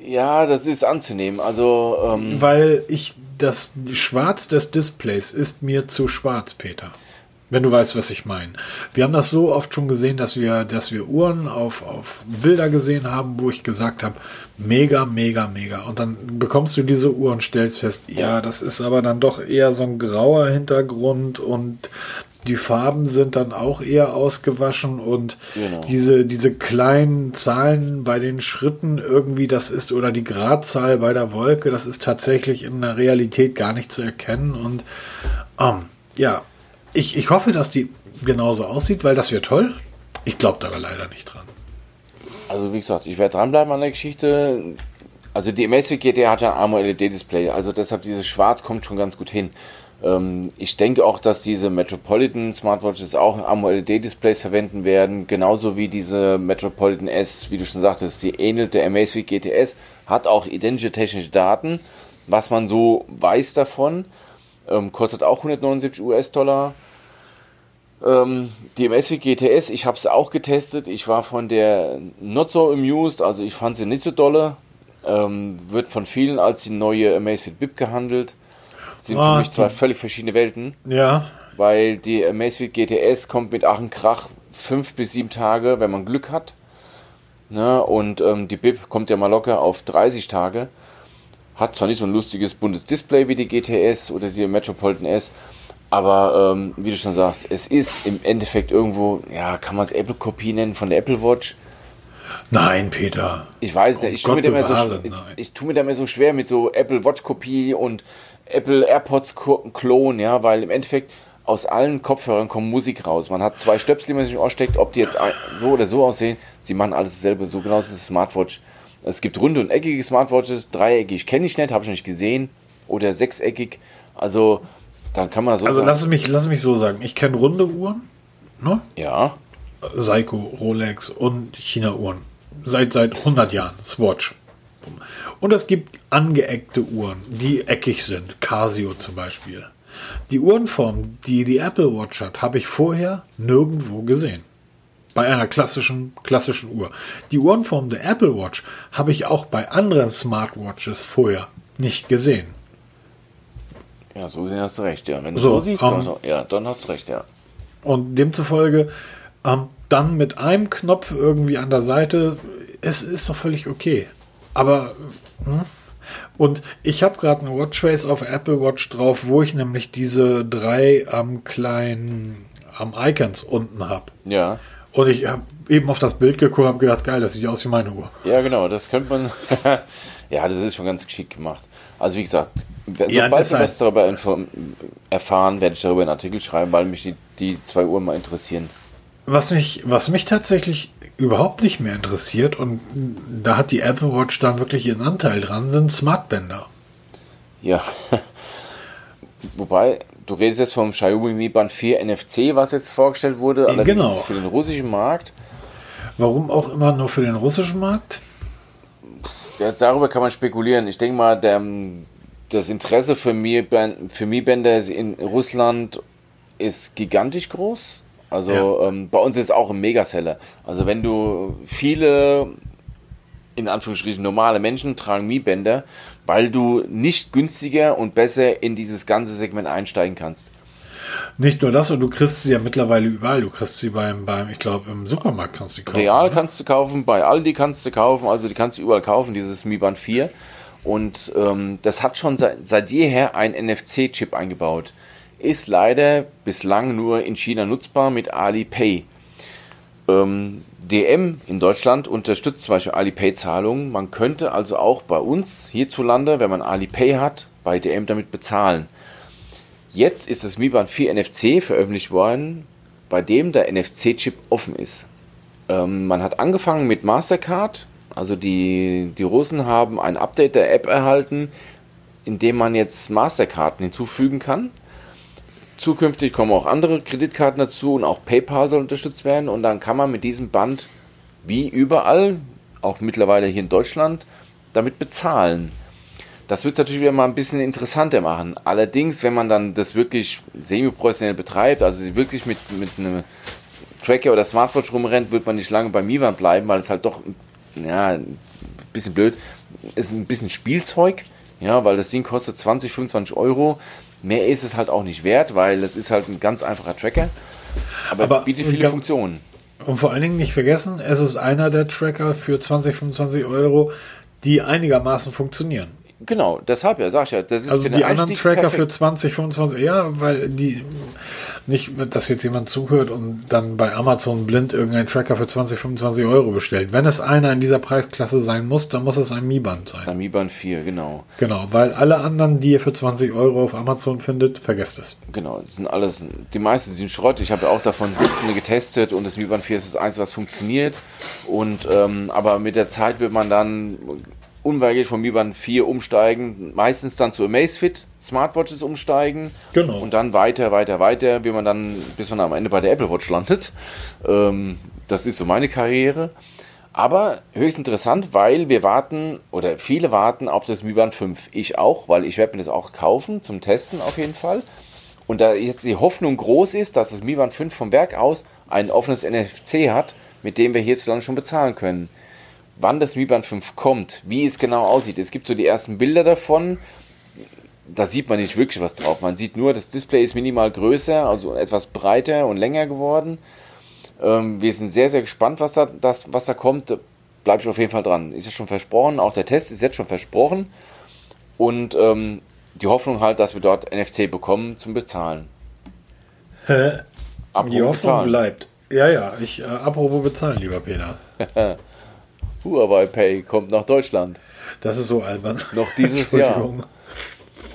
Ja, das ist anzunehmen. Also, ähm weil ich das Schwarz des Displays ist mir zu schwarz, Peter. Wenn du weißt, was ich meine. Wir haben das so oft schon gesehen, dass wir, dass wir Uhren auf, auf Bilder gesehen haben, wo ich gesagt habe, mega, mega, mega. Und dann bekommst du diese Uhr und stellst fest, ja, das ist aber dann doch eher so ein grauer Hintergrund und die Farben sind dann auch eher ausgewaschen und genau. diese, diese kleinen Zahlen bei den Schritten irgendwie, das ist, oder die Gradzahl bei der Wolke, das ist tatsächlich in der Realität gar nicht zu erkennen und ähm, ja, ich, ich hoffe, dass die genauso aussieht, weil das wäre toll. Ich glaube da aber leider nicht dran. Also wie gesagt, ich werde dranbleiben an der Geschichte. Also die Amazfit GT hat ja ein AMOLED-Display, also deshalb dieses Schwarz kommt schon ganz gut hin. Ähm, ich denke auch, dass diese Metropolitan Smartwatches auch AMOLED-Displays verwenden werden, genauso wie diese Metropolitan S, wie du schon sagtest, sie ähnelt der Amazfit GTS, hat auch identische technische Daten, was man so weiß davon, ähm, kostet auch 179 US-Dollar. Ähm, die MSW GTS, ich habe es auch getestet. Ich war von der not so amused, also ich fand sie nicht so dolle. Ähm, wird von vielen als die neue Amazfit BIP gehandelt. Sind ah, für mich zwei völlig verschiedene Welten. Ja. Weil die Amazfit GTS kommt mit Ach Krach fünf bis sieben Tage, wenn man Glück hat. Ne? Und ähm, die BIP kommt ja mal locker auf 30 Tage. Hat zwar nicht so ein lustiges buntes Display wie die GTS oder die Metropolitan S, aber ähm, wie du schon sagst, es ist im Endeffekt irgendwo, ja, kann man es Apple-Kopie nennen von der Apple Watch. Nein, Peter. Ich weiß nicht, ich tue, mir so, ich, ich tue mir da immer so schwer mit so Apple Watch-Kopie und Apple AirPods-Klon, ja, weil im Endeffekt aus allen Kopfhörern kommt Musik raus. Man hat zwei Stöpsel, die man sich aussteckt, ob die jetzt so oder so aussehen, sie machen alles dasselbe. So genau ist es Smartwatch. Es gibt runde und eckige Smartwatches, dreieckig kenne ich nicht, habe ich noch nicht gesehen. Oder sechseckig. Also, dann kann man so Also, sagen. lass mich, lass mich so sagen. Ich kenne runde Uhren. Ne? Ja. Seiko, Rolex und China-Uhren. Seit, seit 100 Jahren. Swatch. Und es gibt angeeckte Uhren, die eckig sind. Casio zum Beispiel. Die Uhrenform, die die Apple Watch hat, habe ich vorher nirgendwo gesehen. Bei einer klassischen, klassischen Uhr. Die Uhrenform der Apple Watch habe ich auch bei anderen Smartwatches vorher nicht gesehen. Ja, so hast du recht, ja. Wenn du so, so siehst, ähm, dann, ja, dann hast du recht, ja. Und demzufolge ähm, dann mit einem Knopf irgendwie an der Seite, es ist doch völlig okay. Aber hm? Und ich habe gerade eine Watchface auf Apple Watch drauf, wo ich nämlich diese drei am ähm, kleinen am Icons unten habe. Ja. Und ich habe eben auf das Bild geguckt und habe gedacht, geil, das sieht aus wie meine Uhr. Ja, genau, das könnte man. ja, das ist schon ganz geschickt gemacht. Also wie gesagt, sobald ja, wir was darüber erfahren, werde ich darüber einen Artikel schreiben, weil mich die, die zwei Uhren mal interessieren. Was mich, was mich tatsächlich überhaupt nicht mehr interessiert und da hat die Apple Watch dann wirklich ihren Anteil dran, sind Smartbänder. Ja. Wobei, du redest jetzt vom Xiaomi Mi Band 4 NFC, was jetzt vorgestellt wurde, allerdings genau. für den russischen Markt. Warum auch immer nur für den russischen Markt? Ja, darüber kann man spekulieren. Ich denke mal, der, das Interesse für Mi-Bänder in Russland ist gigantisch groß. Also ja. ähm, bei uns ist es auch ein Megaseller. Also wenn du viele, in Anführungsstrichen normale Menschen tragen Mi-Bänder, weil du nicht günstiger und besser in dieses ganze Segment einsteigen kannst. Nicht nur das, und du kriegst sie ja mittlerweile überall. Du kriegst sie beim, beim ich glaube, im Supermarkt kannst du kaufen. Real oder? kannst du kaufen, bei Aldi kannst du kaufen, also die kannst du überall kaufen, dieses Mi Band 4. Und ähm, das hat schon seit, seit jeher ein NFC-Chip eingebaut ist leider bislang nur in China nutzbar mit Alipay. Ähm, DM in Deutschland unterstützt zum Beispiel Alipay-Zahlungen. Man könnte also auch bei uns hierzulande, wenn man Alipay hat, bei DM damit bezahlen. Jetzt ist das Mi Band 4 NFC veröffentlicht worden, bei dem der NFC-Chip offen ist. Ähm, man hat angefangen mit Mastercard, also die, die Russen haben ein Update der App erhalten, in dem man jetzt Masterkarten hinzufügen kann. Zukünftig kommen auch andere Kreditkarten dazu und auch PayPal soll unterstützt werden. Und dann kann man mit diesem Band, wie überall, auch mittlerweile hier in Deutschland, damit bezahlen. Das wird es natürlich wieder mal ein bisschen interessanter machen. Allerdings, wenn man dann das wirklich semi-professionell betreibt, also wirklich mit, mit einem Tracker oder Smartwatch rumrennt, wird man nicht lange bei Mivan bleiben, weil es halt doch, ja, ein bisschen blöd, ist ein bisschen Spielzeug, ja, weil das Ding kostet 20, 25 Euro. Mehr ist es halt auch nicht wert, weil es ist halt ein ganz einfacher Tracker, aber, aber bietet viele Funktionen. Und vor allen Dingen nicht vergessen, es ist einer der Tracker für 20, 25 Euro, die einigermaßen funktionieren. Genau, deshalb ja, sag ich ja. Das ist also die anderen Tracker perfekt. für 20, 25, ja, weil die nicht, dass jetzt jemand zuhört und dann bei Amazon blind irgendeinen Tracker für 20, 25 Euro bestellt. Wenn es einer in dieser Preisklasse sein muss, dann muss es ein Mi Band sein. Ein Mi Band 4, genau. Genau, weil alle anderen, die ihr für 20 Euro auf Amazon findet, vergesst es. Genau, das sind alles, die meisten sind Schrott. Ich habe ja auch davon Dutzende getestet und das Mi Band 4 ist das Einzige, was funktioniert. Und ähm, aber mit der Zeit wird man dann unweigerlich vom Mi Band 4 umsteigen, meistens dann zu Amazfit Smartwatches umsteigen genau. und dann weiter, weiter, weiter, wie man dann, bis man am Ende bei der Apple Watch landet. Ähm, das ist so meine Karriere. Aber höchst interessant, weil wir warten oder viele warten auf das Mi Band 5. Ich auch, weil ich werde mir das auch kaufen zum Testen auf jeden Fall. Und da jetzt die Hoffnung groß ist, dass das Mi Band 5 vom Werk aus ein offenes NFC hat, mit dem wir hierzulande schon bezahlen können wann das Mi Band 5 kommt, wie es genau aussieht. Es gibt so die ersten Bilder davon. Da sieht man nicht wirklich was drauf. Man sieht nur, das Display ist minimal größer, also etwas breiter und länger geworden. Ähm, wir sind sehr, sehr gespannt, was da, das, was da kommt. bleibe ich auf jeden Fall dran. Ist ja schon versprochen, auch der Test ist jetzt schon versprochen. Und ähm, die Hoffnung halt, dass wir dort NFC bekommen zum Bezahlen. Hä? Apropos Die Hoffnung bezahlen. bleibt. Ja, ja, ich, äh, apropos bezahlen, lieber Peter. Huawei Pay kommt nach Deutschland. Das ist so albern. Noch dieses Jahr.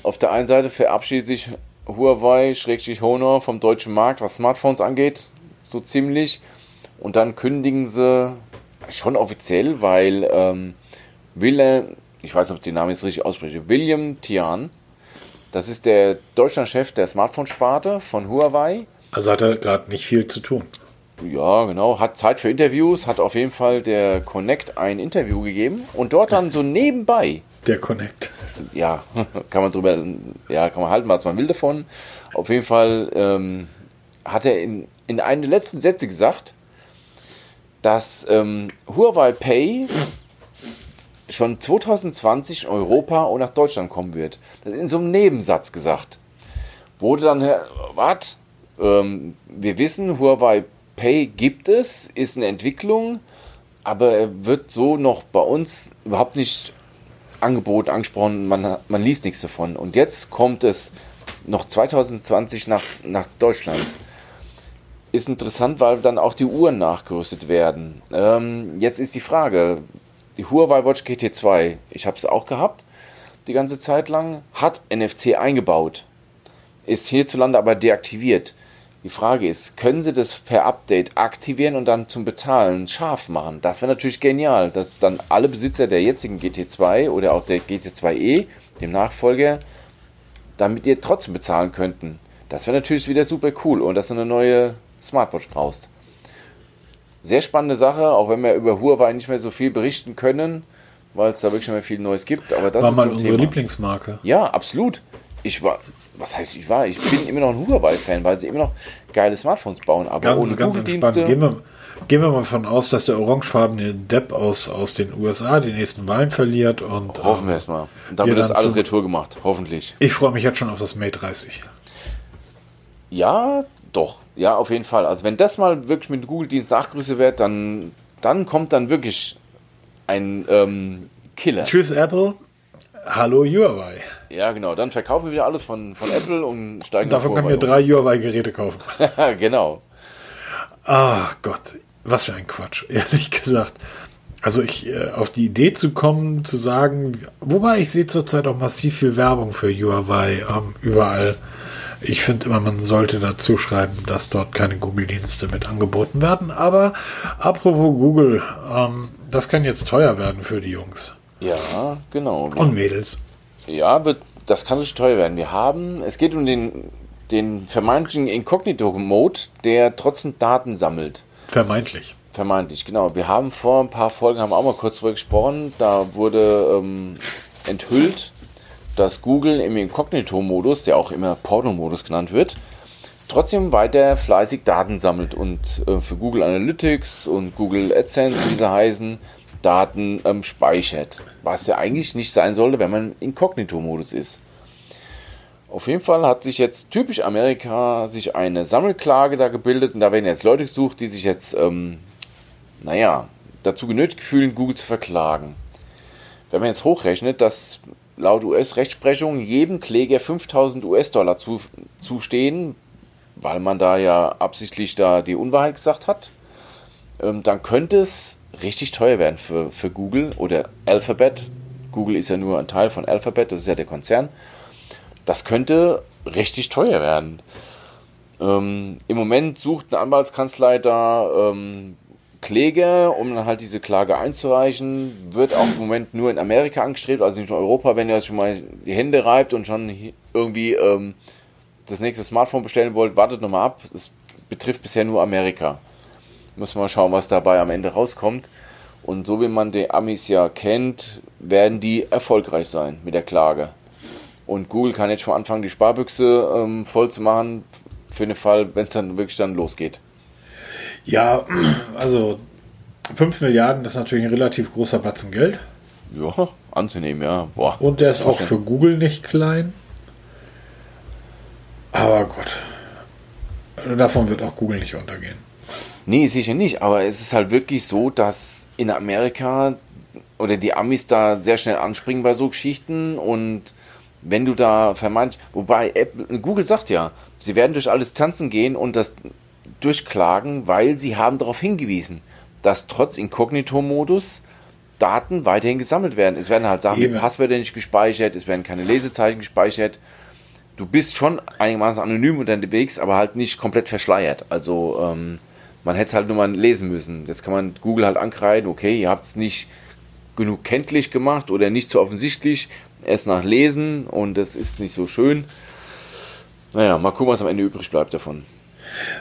Auf der einen Seite verabschiedet sich Huawei, Schrägstrich Honor vom deutschen Markt, was Smartphones angeht, so ziemlich. Und dann kündigen sie schon offiziell, weil ähm, Willem, ich weiß nicht, ob ich den Namen jetzt richtig ausspreche, William Tian, das ist der Deutschlandchef der Smartphone-Sparte von Huawei. Also hat er gerade nicht viel zu tun. Ja, genau, hat Zeit für Interviews, hat auf jeden Fall der Connect ein Interview gegeben und dort dann so nebenbei Der Connect. ja, kann man drüber, ja, kann man halten, was man will davon. Auf jeden Fall ähm, hat er in, in einem der letzten Sätze gesagt, dass ähm, Huawei Pay schon 2020 in Europa und nach Deutschland kommen wird. Das ist in so einem Nebensatz gesagt. Wurde dann, was? Ähm, wir wissen, Huawei Pay gibt es, ist eine Entwicklung, aber er wird so noch bei uns überhaupt nicht angeboten, angesprochen, man, man liest nichts davon. Und jetzt kommt es noch 2020 nach, nach Deutschland. Ist interessant, weil dann auch die Uhren nachgerüstet werden. Ähm, jetzt ist die Frage, die Huawei Watch GT 2, ich habe es auch gehabt, die ganze Zeit lang, hat NFC eingebaut, ist hierzulande aber deaktiviert. Die Frage ist, können Sie das per Update aktivieren und dann zum Bezahlen scharf machen? Das wäre natürlich genial, dass dann alle Besitzer der jetzigen GT2 oder auch der GT2e, dem Nachfolger, damit ihr trotzdem bezahlen könnten. Das wäre natürlich wieder super cool und dass du eine neue Smartwatch brauchst. Sehr spannende Sache, auch wenn wir über Huawei nicht mehr so viel berichten können, weil es da wirklich nicht mehr viel Neues gibt. Aber das War ist mal unsere Thema. Lieblingsmarke. Ja, absolut. Ich war, was heißt ich war? Ich bin immer noch ein Huawei-Fan, weil sie immer noch geile Smartphones bauen, aber Ganz, ohne ganz entspannt. Google-Dienste. Gehen wir, gehen wir mal von aus, dass der orangefarbene Depp aus, aus den USA die nächsten Wahlen verliert. Und, Hoffen wir ähm, es mal. Und dann wir wird das alles Retour gemacht, hoffentlich. Ich freue mich jetzt schon auf das Mate 30. Ja, doch. Ja, auf jeden Fall. Also wenn das mal wirklich mit Google-Dienst nachgerüstet wird, dann, dann kommt dann wirklich ein ähm, Killer. Tschüss, Apple. Hallo, Huawei. Ja, genau. Dann verkaufen wir wieder alles von, von Apple und steigen Davon auf können wir drei Huawei-Geräte kaufen. genau. Ah Gott, was für ein Quatsch, ehrlich gesagt. Also ich äh, auf die Idee zu kommen, zu sagen, wobei ich sehe zurzeit auch massiv viel Werbung für Huawei ähm, überall. Ich finde immer, man sollte dazu schreiben, dass dort keine Google-Dienste mit angeboten werden. Aber apropos Google, ähm, das kann jetzt teuer werden für die Jungs Ja, genau. und Mädels. Ja, wird, das kann richtig teuer werden. Wir haben, es geht um den, den vermeintlichen Incognito-Mode, der trotzdem Daten sammelt. Vermeintlich. Vermeintlich, genau. Wir haben vor ein paar Folgen, haben auch mal kurz drüber gesprochen, da wurde ähm, enthüllt, dass Google im Incognito-Modus, der auch immer Porno-Modus genannt wird, trotzdem weiter fleißig Daten sammelt und äh, für Google Analytics und Google AdSense, wie sie heißen, Daten ähm, speichert. Was ja eigentlich nicht sein sollte, wenn man im Inkognito-Modus ist. Auf jeden Fall hat sich jetzt typisch Amerika sich eine Sammelklage da gebildet und da werden jetzt Leute gesucht, die sich jetzt, ähm, naja, dazu genötigt fühlen, Google zu verklagen. Wenn man jetzt hochrechnet, dass laut US-Rechtsprechung jedem Kläger 5000 US-Dollar zu, zustehen, weil man da ja absichtlich da die Unwahrheit gesagt hat, ähm, dann könnte es richtig teuer werden für, für Google oder Alphabet. Google ist ja nur ein Teil von Alphabet, das ist ja der Konzern. Das könnte richtig teuer werden. Ähm, Im Moment sucht eine Anwaltskanzlei da ähm, Kläger, um dann halt diese Klage einzureichen. Wird auch im Moment nur in Amerika angestrebt, also nicht in Europa. Wenn ihr euch schon mal die Hände reibt und schon irgendwie ähm, das nächste Smartphone bestellen wollt, wartet nochmal ab. Es betrifft bisher nur Amerika. Muss mal schauen, was dabei am Ende rauskommt. Und so wie man die Amis ja kennt, werden die erfolgreich sein mit der Klage. Und Google kann jetzt schon anfangen, die Sparbüchse ähm, voll zu machen, für den Fall, wenn es dann wirklich dann losgeht. Ja, also 5 Milliarden ist natürlich ein relativ großer Batzen Geld. Ja, anzunehmen, ja. Boah, Und der ist auch für vorstellen. Google nicht klein. Aber Gott. Davon wird auch Google nicht untergehen. Nee, sicher nicht, aber es ist halt wirklich so, dass in Amerika oder die Amis da sehr schnell anspringen bei so Geschichten und wenn du da vermeint, wobei Apple, Google sagt ja, sie werden durch alles tanzen gehen und das durchklagen, weil sie haben darauf hingewiesen, dass trotz Inkognito-Modus Daten weiterhin gesammelt werden. Es werden halt Sachen wie Passwörter nicht gespeichert, es werden keine Lesezeichen gespeichert. Du bist schon einigermaßen anonym unterwegs, aber halt nicht komplett verschleiert. Also ähm, man hätte es halt nur mal lesen müssen. Das kann man Google halt ankreiden, okay, ihr habt es nicht genug kenntlich gemacht oder nicht so offensichtlich. Erst nach Lesen und das ist nicht so schön. Naja, mal gucken, was am Ende übrig bleibt davon.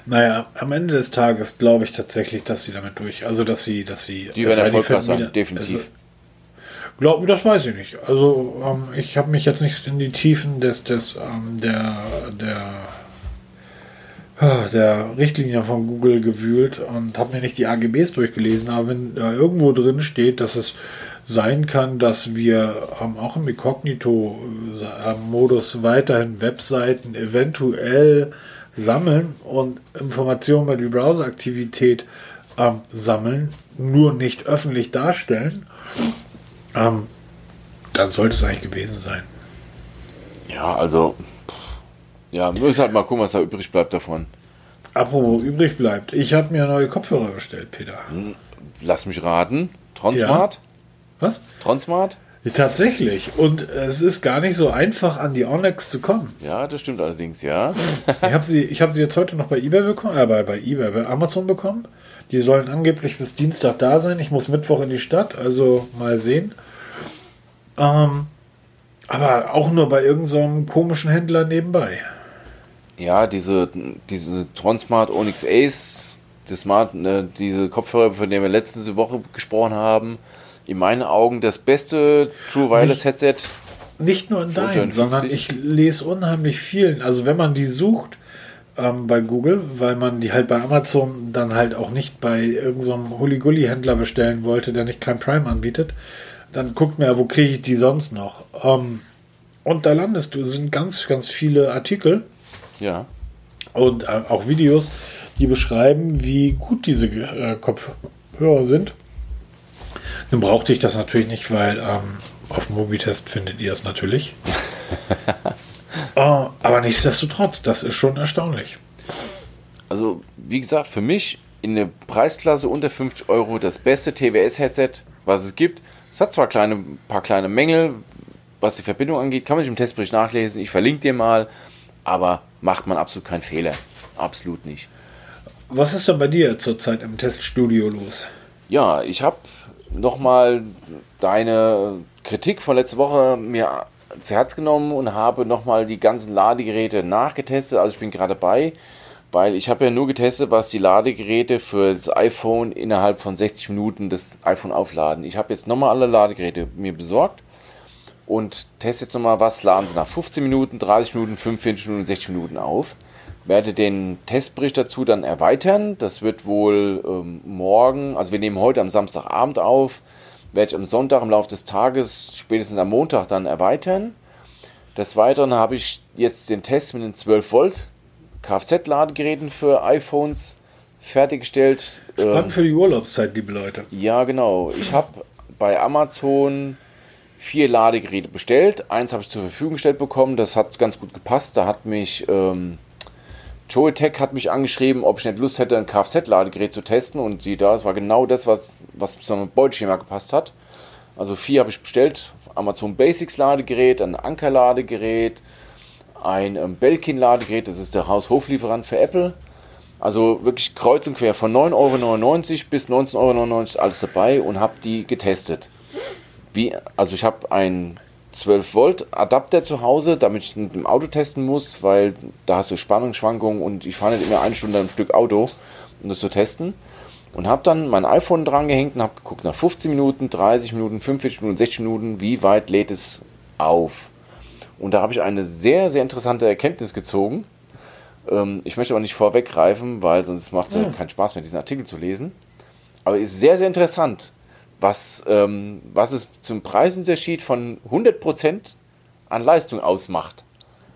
Naja, am Ende des Tages glaube ich tatsächlich, dass sie damit durch, also dass sie, dass sie. Die werden erfolgreich sein, definitiv. Also, Glaube, das weiß ich nicht. Also ähm, ich habe mich jetzt nicht in die Tiefen des, des ähm, der, der der Richtlinie von Google gewühlt und habe mir nicht die AGBs durchgelesen, aber wenn da irgendwo drin steht, dass es sein kann, dass wir ähm, auch im Inkognito-Modus weiterhin Webseiten eventuell sammeln und Informationen über die Browseraktivität ähm, sammeln, nur nicht öffentlich darstellen, ähm, dann sollte es eigentlich gewesen sein. Ja, also, ja, wir müssen halt mal gucken, was da übrig bleibt davon. Apropos übrig bleibt, ich habe mir neue Kopfhörer bestellt, Peter. Hm, lass mich raten. Tronsmart? Ja. Was? Tronsmart? Tatsächlich. Und es ist gar nicht so einfach, an die Onyx zu kommen. Ja, das stimmt allerdings, ja. ich habe sie, hab sie jetzt heute noch bei eBay bekommen, äh, bei, bei eBay, bei Amazon bekommen. Die sollen angeblich bis Dienstag da sein. Ich muss Mittwoch in die Stadt, also mal sehen. Ähm, aber auch nur bei irgendeinem so komischen Händler nebenbei. Ja, diese, diese Tronsmart Onyx Ace, die Smart, ne, diese Kopfhörer, von denen wir letzte Woche gesprochen haben, in meinen Augen das beste True Wireless Headset. Nicht nur in deinem, sondern ich lese unheimlich vielen. Also wenn man die sucht ähm, bei Google, weil man die halt bei Amazon dann halt auch nicht bei irgendeinem so Hulli-Gulli-Händler bestellen wollte, der nicht kein Prime anbietet, dann guckt mir, wo kriege ich die sonst noch. Ähm, und da landest du, sind ganz, ganz viele Artikel. Ja. Und äh, auch Videos, die beschreiben, wie gut diese äh, Kopfhörer sind. Nun brauchte ich das natürlich nicht, weil ähm, auf dem Mobitest findet ihr es natürlich. oh, aber nichtsdestotrotz, das ist schon erstaunlich. Also, wie gesagt, für mich in der Preisklasse unter 50 Euro das beste TWS-Headset, was es gibt. Es hat zwar kleine, paar kleine Mängel, was die Verbindung angeht, kann man sich im Testbericht nachlesen. Ich verlinke dir mal, aber macht man absolut keinen Fehler. Absolut nicht. Was ist denn bei dir zurzeit im Teststudio los? Ja, ich habe nochmal deine Kritik von letzter Woche mir zu Herz genommen und habe nochmal die ganzen Ladegeräte nachgetestet. Also ich bin gerade bei, weil ich habe ja nur getestet, was die Ladegeräte für das iPhone innerhalb von 60 Minuten das iPhone aufladen. Ich habe jetzt nochmal alle Ladegeräte mir besorgt und teste jetzt nochmal, was laden sie nach 15 Minuten, 30 Minuten, 45 Minuten, 60 Minuten auf werde den Testbericht dazu dann erweitern. Das wird wohl ähm, morgen, also wir nehmen heute am Samstagabend auf, werde ich am Sonntag im Laufe des Tages, spätestens am Montag dann erweitern. Des Weiteren habe ich jetzt den Test mit den 12 Volt Kfz-Ladegeräten für iPhones fertiggestellt. Spannend ähm, für die Urlaubszeit, liebe Leute. Ja, genau. Ich habe bei Amazon vier Ladegeräte bestellt. Eins habe ich zur Verfügung gestellt bekommen. Das hat ganz gut gepasst. Da hat mich ähm, Joetech hat mich angeschrieben, ob ich nicht Lust hätte, ein Kfz-Ladegerät zu testen und sie da, es war genau das, was, was zu meinem Beuteschema gepasst hat. Also vier habe ich bestellt, Amazon Basics Ladegerät, ein Anker Ladegerät, ein ähm, Belkin Ladegerät, das ist der Haushoflieferant für Apple. Also wirklich kreuz und quer von 9,99 Euro bis 19,99 Euro alles dabei und habe die getestet. Wie, also ich habe ein 12 Volt Adapter zu Hause, damit ich mit dem Auto testen muss, weil da hast du Spannungsschwankungen und ich fahre nicht immer eine Stunde am Stück Auto, um das zu testen. Und habe dann mein iPhone dran gehängt und habe geguckt nach 15 Minuten, 30 Minuten, 45 Minuten, 60 Minuten, wie weit lädt es auf. Und da habe ich eine sehr, sehr interessante Erkenntnis gezogen. Ähm, ich möchte aber nicht vorweggreifen, weil sonst macht es ja. keinen Spaß mehr, diesen Artikel zu lesen. Aber ist sehr, sehr interessant was, ähm, was es zum Preisunterschied von 100% an Leistung ausmacht.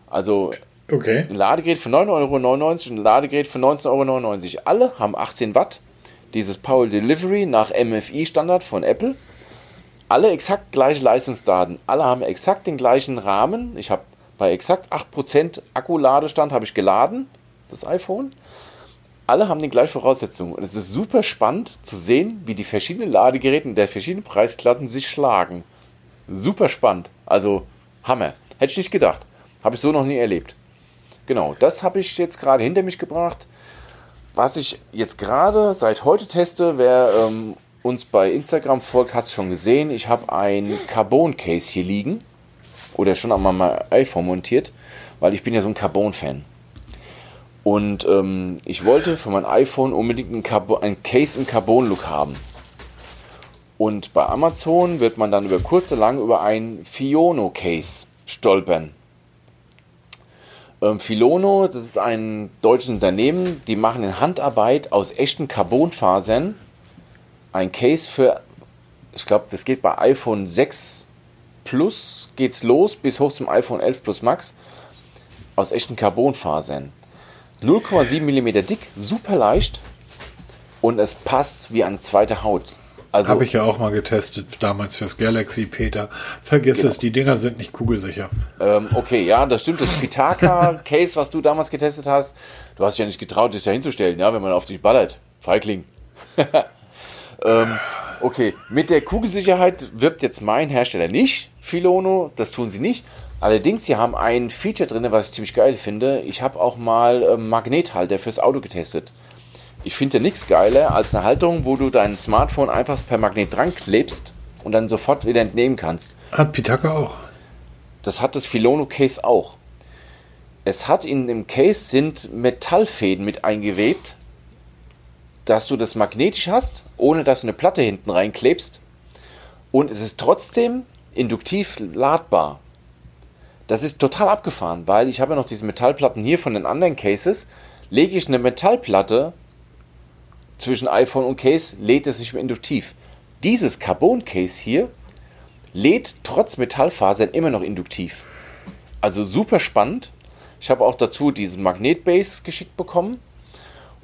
Also okay. ein Ladegerät für 9,99 Euro und ein Ladegerät für 19,99 Euro. Alle haben 18 Watt. dieses Power Delivery nach MFI-Standard von Apple. Alle exakt gleiche Leistungsdaten. Alle haben exakt den gleichen Rahmen. Ich habe bei exakt 8% Akkuladestand habe ich geladen, das iPhone. Alle haben die gleichen Voraussetzungen. Und es ist super spannend zu sehen, wie die verschiedenen Ladegeräte der verschiedenen Preisklassen sich schlagen. Super spannend. Also Hammer. Hätte ich nicht gedacht. Habe ich so noch nie erlebt. Genau, das habe ich jetzt gerade hinter mich gebracht. Was ich jetzt gerade seit heute teste, wer ähm, uns bei Instagram folgt, hat es schon gesehen. Ich habe ein Carbon-Case hier liegen. Oder schon einmal mein iPhone montiert, weil ich bin ja so ein Carbon-Fan. Und ähm, ich wollte für mein iPhone unbedingt ein, ein Case im Carbon-Look haben. Und bei Amazon wird man dann über kurz oder lang über ein Fiono-Case stolpern. Ähm, Filono, das ist ein deutsches Unternehmen, die machen in Handarbeit aus echten Carbonfasern ein Case für, ich glaube, das geht bei iPhone 6 Plus geht's los bis hoch zum iPhone 11 Plus Max aus echten Carbonfasern. 0,7 mm dick, super leicht und es passt wie eine zweite Haut. Also, Habe ich ja auch mal getestet, damals fürs Galaxy, Peter. Vergiss genau. es, die Dinger sind nicht kugelsicher. Ähm, okay, ja, das stimmt. Das Pitaka-Case, was du damals getestet hast, du hast dich ja nicht getraut, dich da hinzustellen, ja, wenn man auf dich ballert. Feigling. ähm, okay, mit der Kugelsicherheit wirbt jetzt mein Hersteller nicht, Filono, das tun sie nicht. Allerdings, sie haben ein Feature drin, was ich ziemlich geil finde. Ich habe auch mal ähm, Magnethalter fürs Auto getestet. Ich finde nichts geiler als eine Halterung, wo du dein Smartphone einfach per Magnet dran klebst und dann sofort wieder entnehmen kannst. Hat Pitaka auch. Das hat das Filono Case auch. Es hat in dem Case sind Metallfäden mit eingewebt, dass du das magnetisch hast, ohne dass du eine Platte hinten reinklebst. Und es ist trotzdem induktiv ladbar. Das ist total abgefahren, weil ich habe ja noch diese Metallplatten hier von den anderen Cases. Lege ich eine Metallplatte zwischen iPhone und Case lädt es nicht mehr induktiv. Dieses Carbon-Case hier lädt trotz Metallfasern immer noch induktiv. Also super spannend. Ich habe auch dazu diesen Magnetbase geschickt bekommen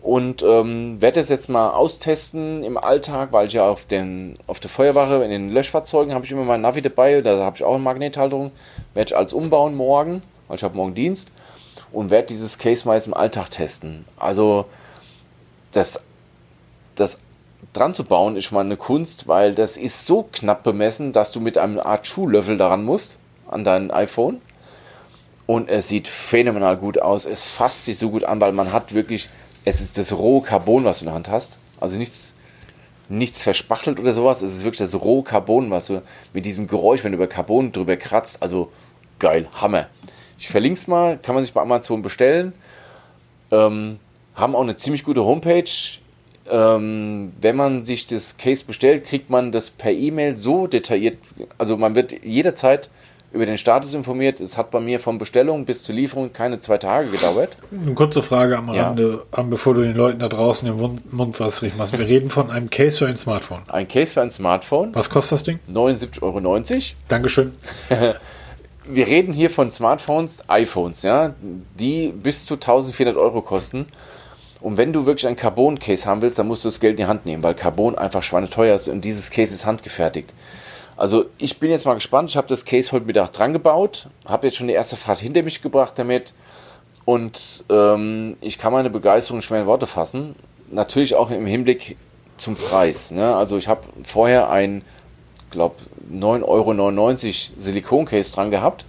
und ähm, werde das jetzt mal austesten im Alltag, weil ich ja auf, den, auf der Feuerwache, in den Löschfahrzeugen habe ich immer mein Navi dabei, da habe ich auch eine Magnethalterung, werde ich als umbauen morgen, weil ich habe morgen Dienst und werde dieses Case mal jetzt im Alltag testen. Also das das dran zu bauen, ist mal eine Kunst, weil das ist so knapp bemessen, dass du mit einem Art Schuhlöffel daran musst, an dein iPhone. Und es sieht phänomenal gut aus. Es fasst sich so gut an, weil man hat wirklich, es ist das rohe Carbon, was du in der Hand hast. Also nichts, nichts verspachtelt oder sowas. Es ist wirklich das rohe Carbon, was du mit diesem Geräusch, wenn du über Carbon drüber kratzt. Also geil, Hammer. Ich verlinke es mal, kann man sich bei Amazon bestellen. Ähm, haben auch eine ziemlich gute Homepage ähm, wenn man sich das Case bestellt, kriegt man das per E-Mail so detailliert, also man wird jederzeit über den Status informiert. Es hat bei mir von Bestellung bis zur Lieferung keine zwei Tage gedauert. Eine kurze Frage am ja. Rande, bevor du den Leuten da draußen den Mund, Mund was machst. Wir reden von einem Case für ein Smartphone. Ein Case für ein Smartphone. Was kostet das Ding? 79,90 Euro. Dankeschön. Wir reden hier von Smartphones, iPhones, ja, die bis zu 1400 Euro kosten. Und wenn du wirklich ein Carbon-Case haben willst, dann musst du das Geld in die Hand nehmen, weil Carbon einfach schweineteuer ist und dieses Case ist handgefertigt. Also ich bin jetzt mal gespannt. Ich habe das Case heute Mittag dran gebaut, habe jetzt schon die erste Fahrt hinter mich gebracht damit und ähm, ich kann meine Begeisterung schwer in Worte fassen. Natürlich auch im Hinblick zum Preis. Ne? Also ich habe vorher ein, glaube 9,99 Euro Silikon-Case dran gehabt.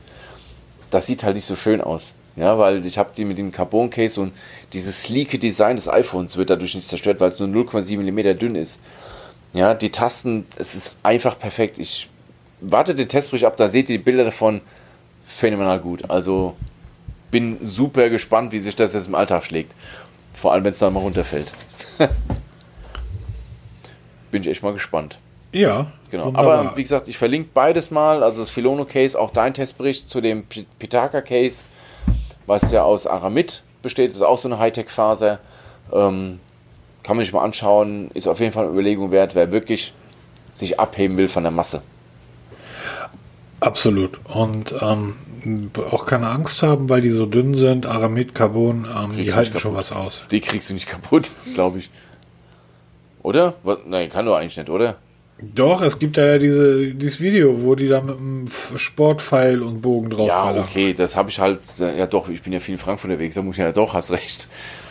Das sieht halt nicht so schön aus. Ja, weil ich habe die mit dem Carbon-Case und dieses sleeke Design des iPhones wird dadurch nicht zerstört, weil es nur 0,7 mm dünn ist. Ja, die Tasten, es ist einfach perfekt. Ich warte den Testbericht ab, da seht ihr die Bilder davon phänomenal gut. Also bin super gespannt, wie sich das jetzt im Alltag schlägt. Vor allem, wenn es dann mal runterfällt. bin ich echt mal gespannt. Ja. Genau. Wunderbar. Aber wie gesagt, ich verlinke beides mal. Also das Filono Case, auch dein Testbericht zu dem Pitaka Case was ja aus Aramid besteht, das ist auch so eine Hightech-Faser. Ähm, kann man sich mal anschauen, ist auf jeden Fall eine Überlegung wert, wer wirklich sich abheben will von der Masse. Absolut. Und ähm, auch keine Angst haben, weil die so dünn sind. Aramid, Carbon, ähm, die halten schon was aus. Die kriegst du nicht kaputt, glaube ich. Oder? Was? Nein, kann doch eigentlich nicht, oder? Doch, es gibt da ja diese, dieses Video, wo die da mit einem Sportpfeil und Bogen drauf Ja, ballern. okay, das habe ich halt, äh, ja doch, ich bin ja viel in Frankfurt unterwegs, da muss ich ja doch, hast recht.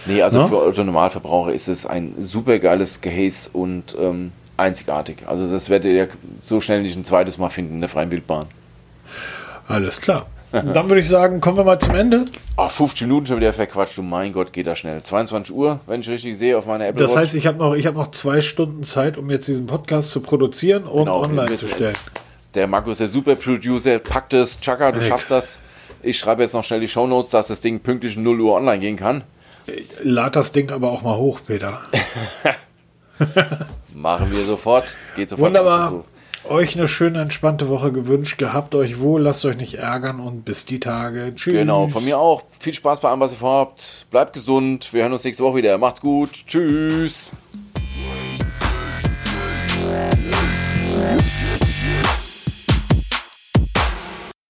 Nee, also Na? für Otto Normalverbraucher ist es ein super geiles Gehäß und ähm, einzigartig. Also das werdet ihr so schnell nicht ein zweites Mal finden in der freien Wildbahn. Alles klar. Dann würde ich sagen, kommen wir mal zum Ende. Ah, 50 Minuten schon wieder verquatscht, du mein Gott, geht das schnell. 22 Uhr, wenn ich richtig sehe, auf meiner Apple Das Watch. heißt, ich habe noch, ich hab noch zwei Stunden Zeit, um jetzt diesen Podcast zu produzieren und Genau, online zu stellen. Der Markus, der Super-Producer, packt es. Chaka, du Heck. schaffst das. Ich schreibe jetzt noch schnell die Shownotes, dass das Ding pünktlich um 0 Uhr online gehen kann. Lad das Ding aber auch mal hoch, Peter. Machen wir sofort. Geht sofort. Wunderbar. Euch eine schöne, entspannte Woche gewünscht. Gehabt euch wohl, lasst euch nicht ärgern und bis die Tage. Tschüss. Genau, von mir auch. Viel Spaß bei allem, was ihr vorhabt. Bleibt gesund. Wir hören uns nächste Woche wieder. Macht's gut. Tschüss.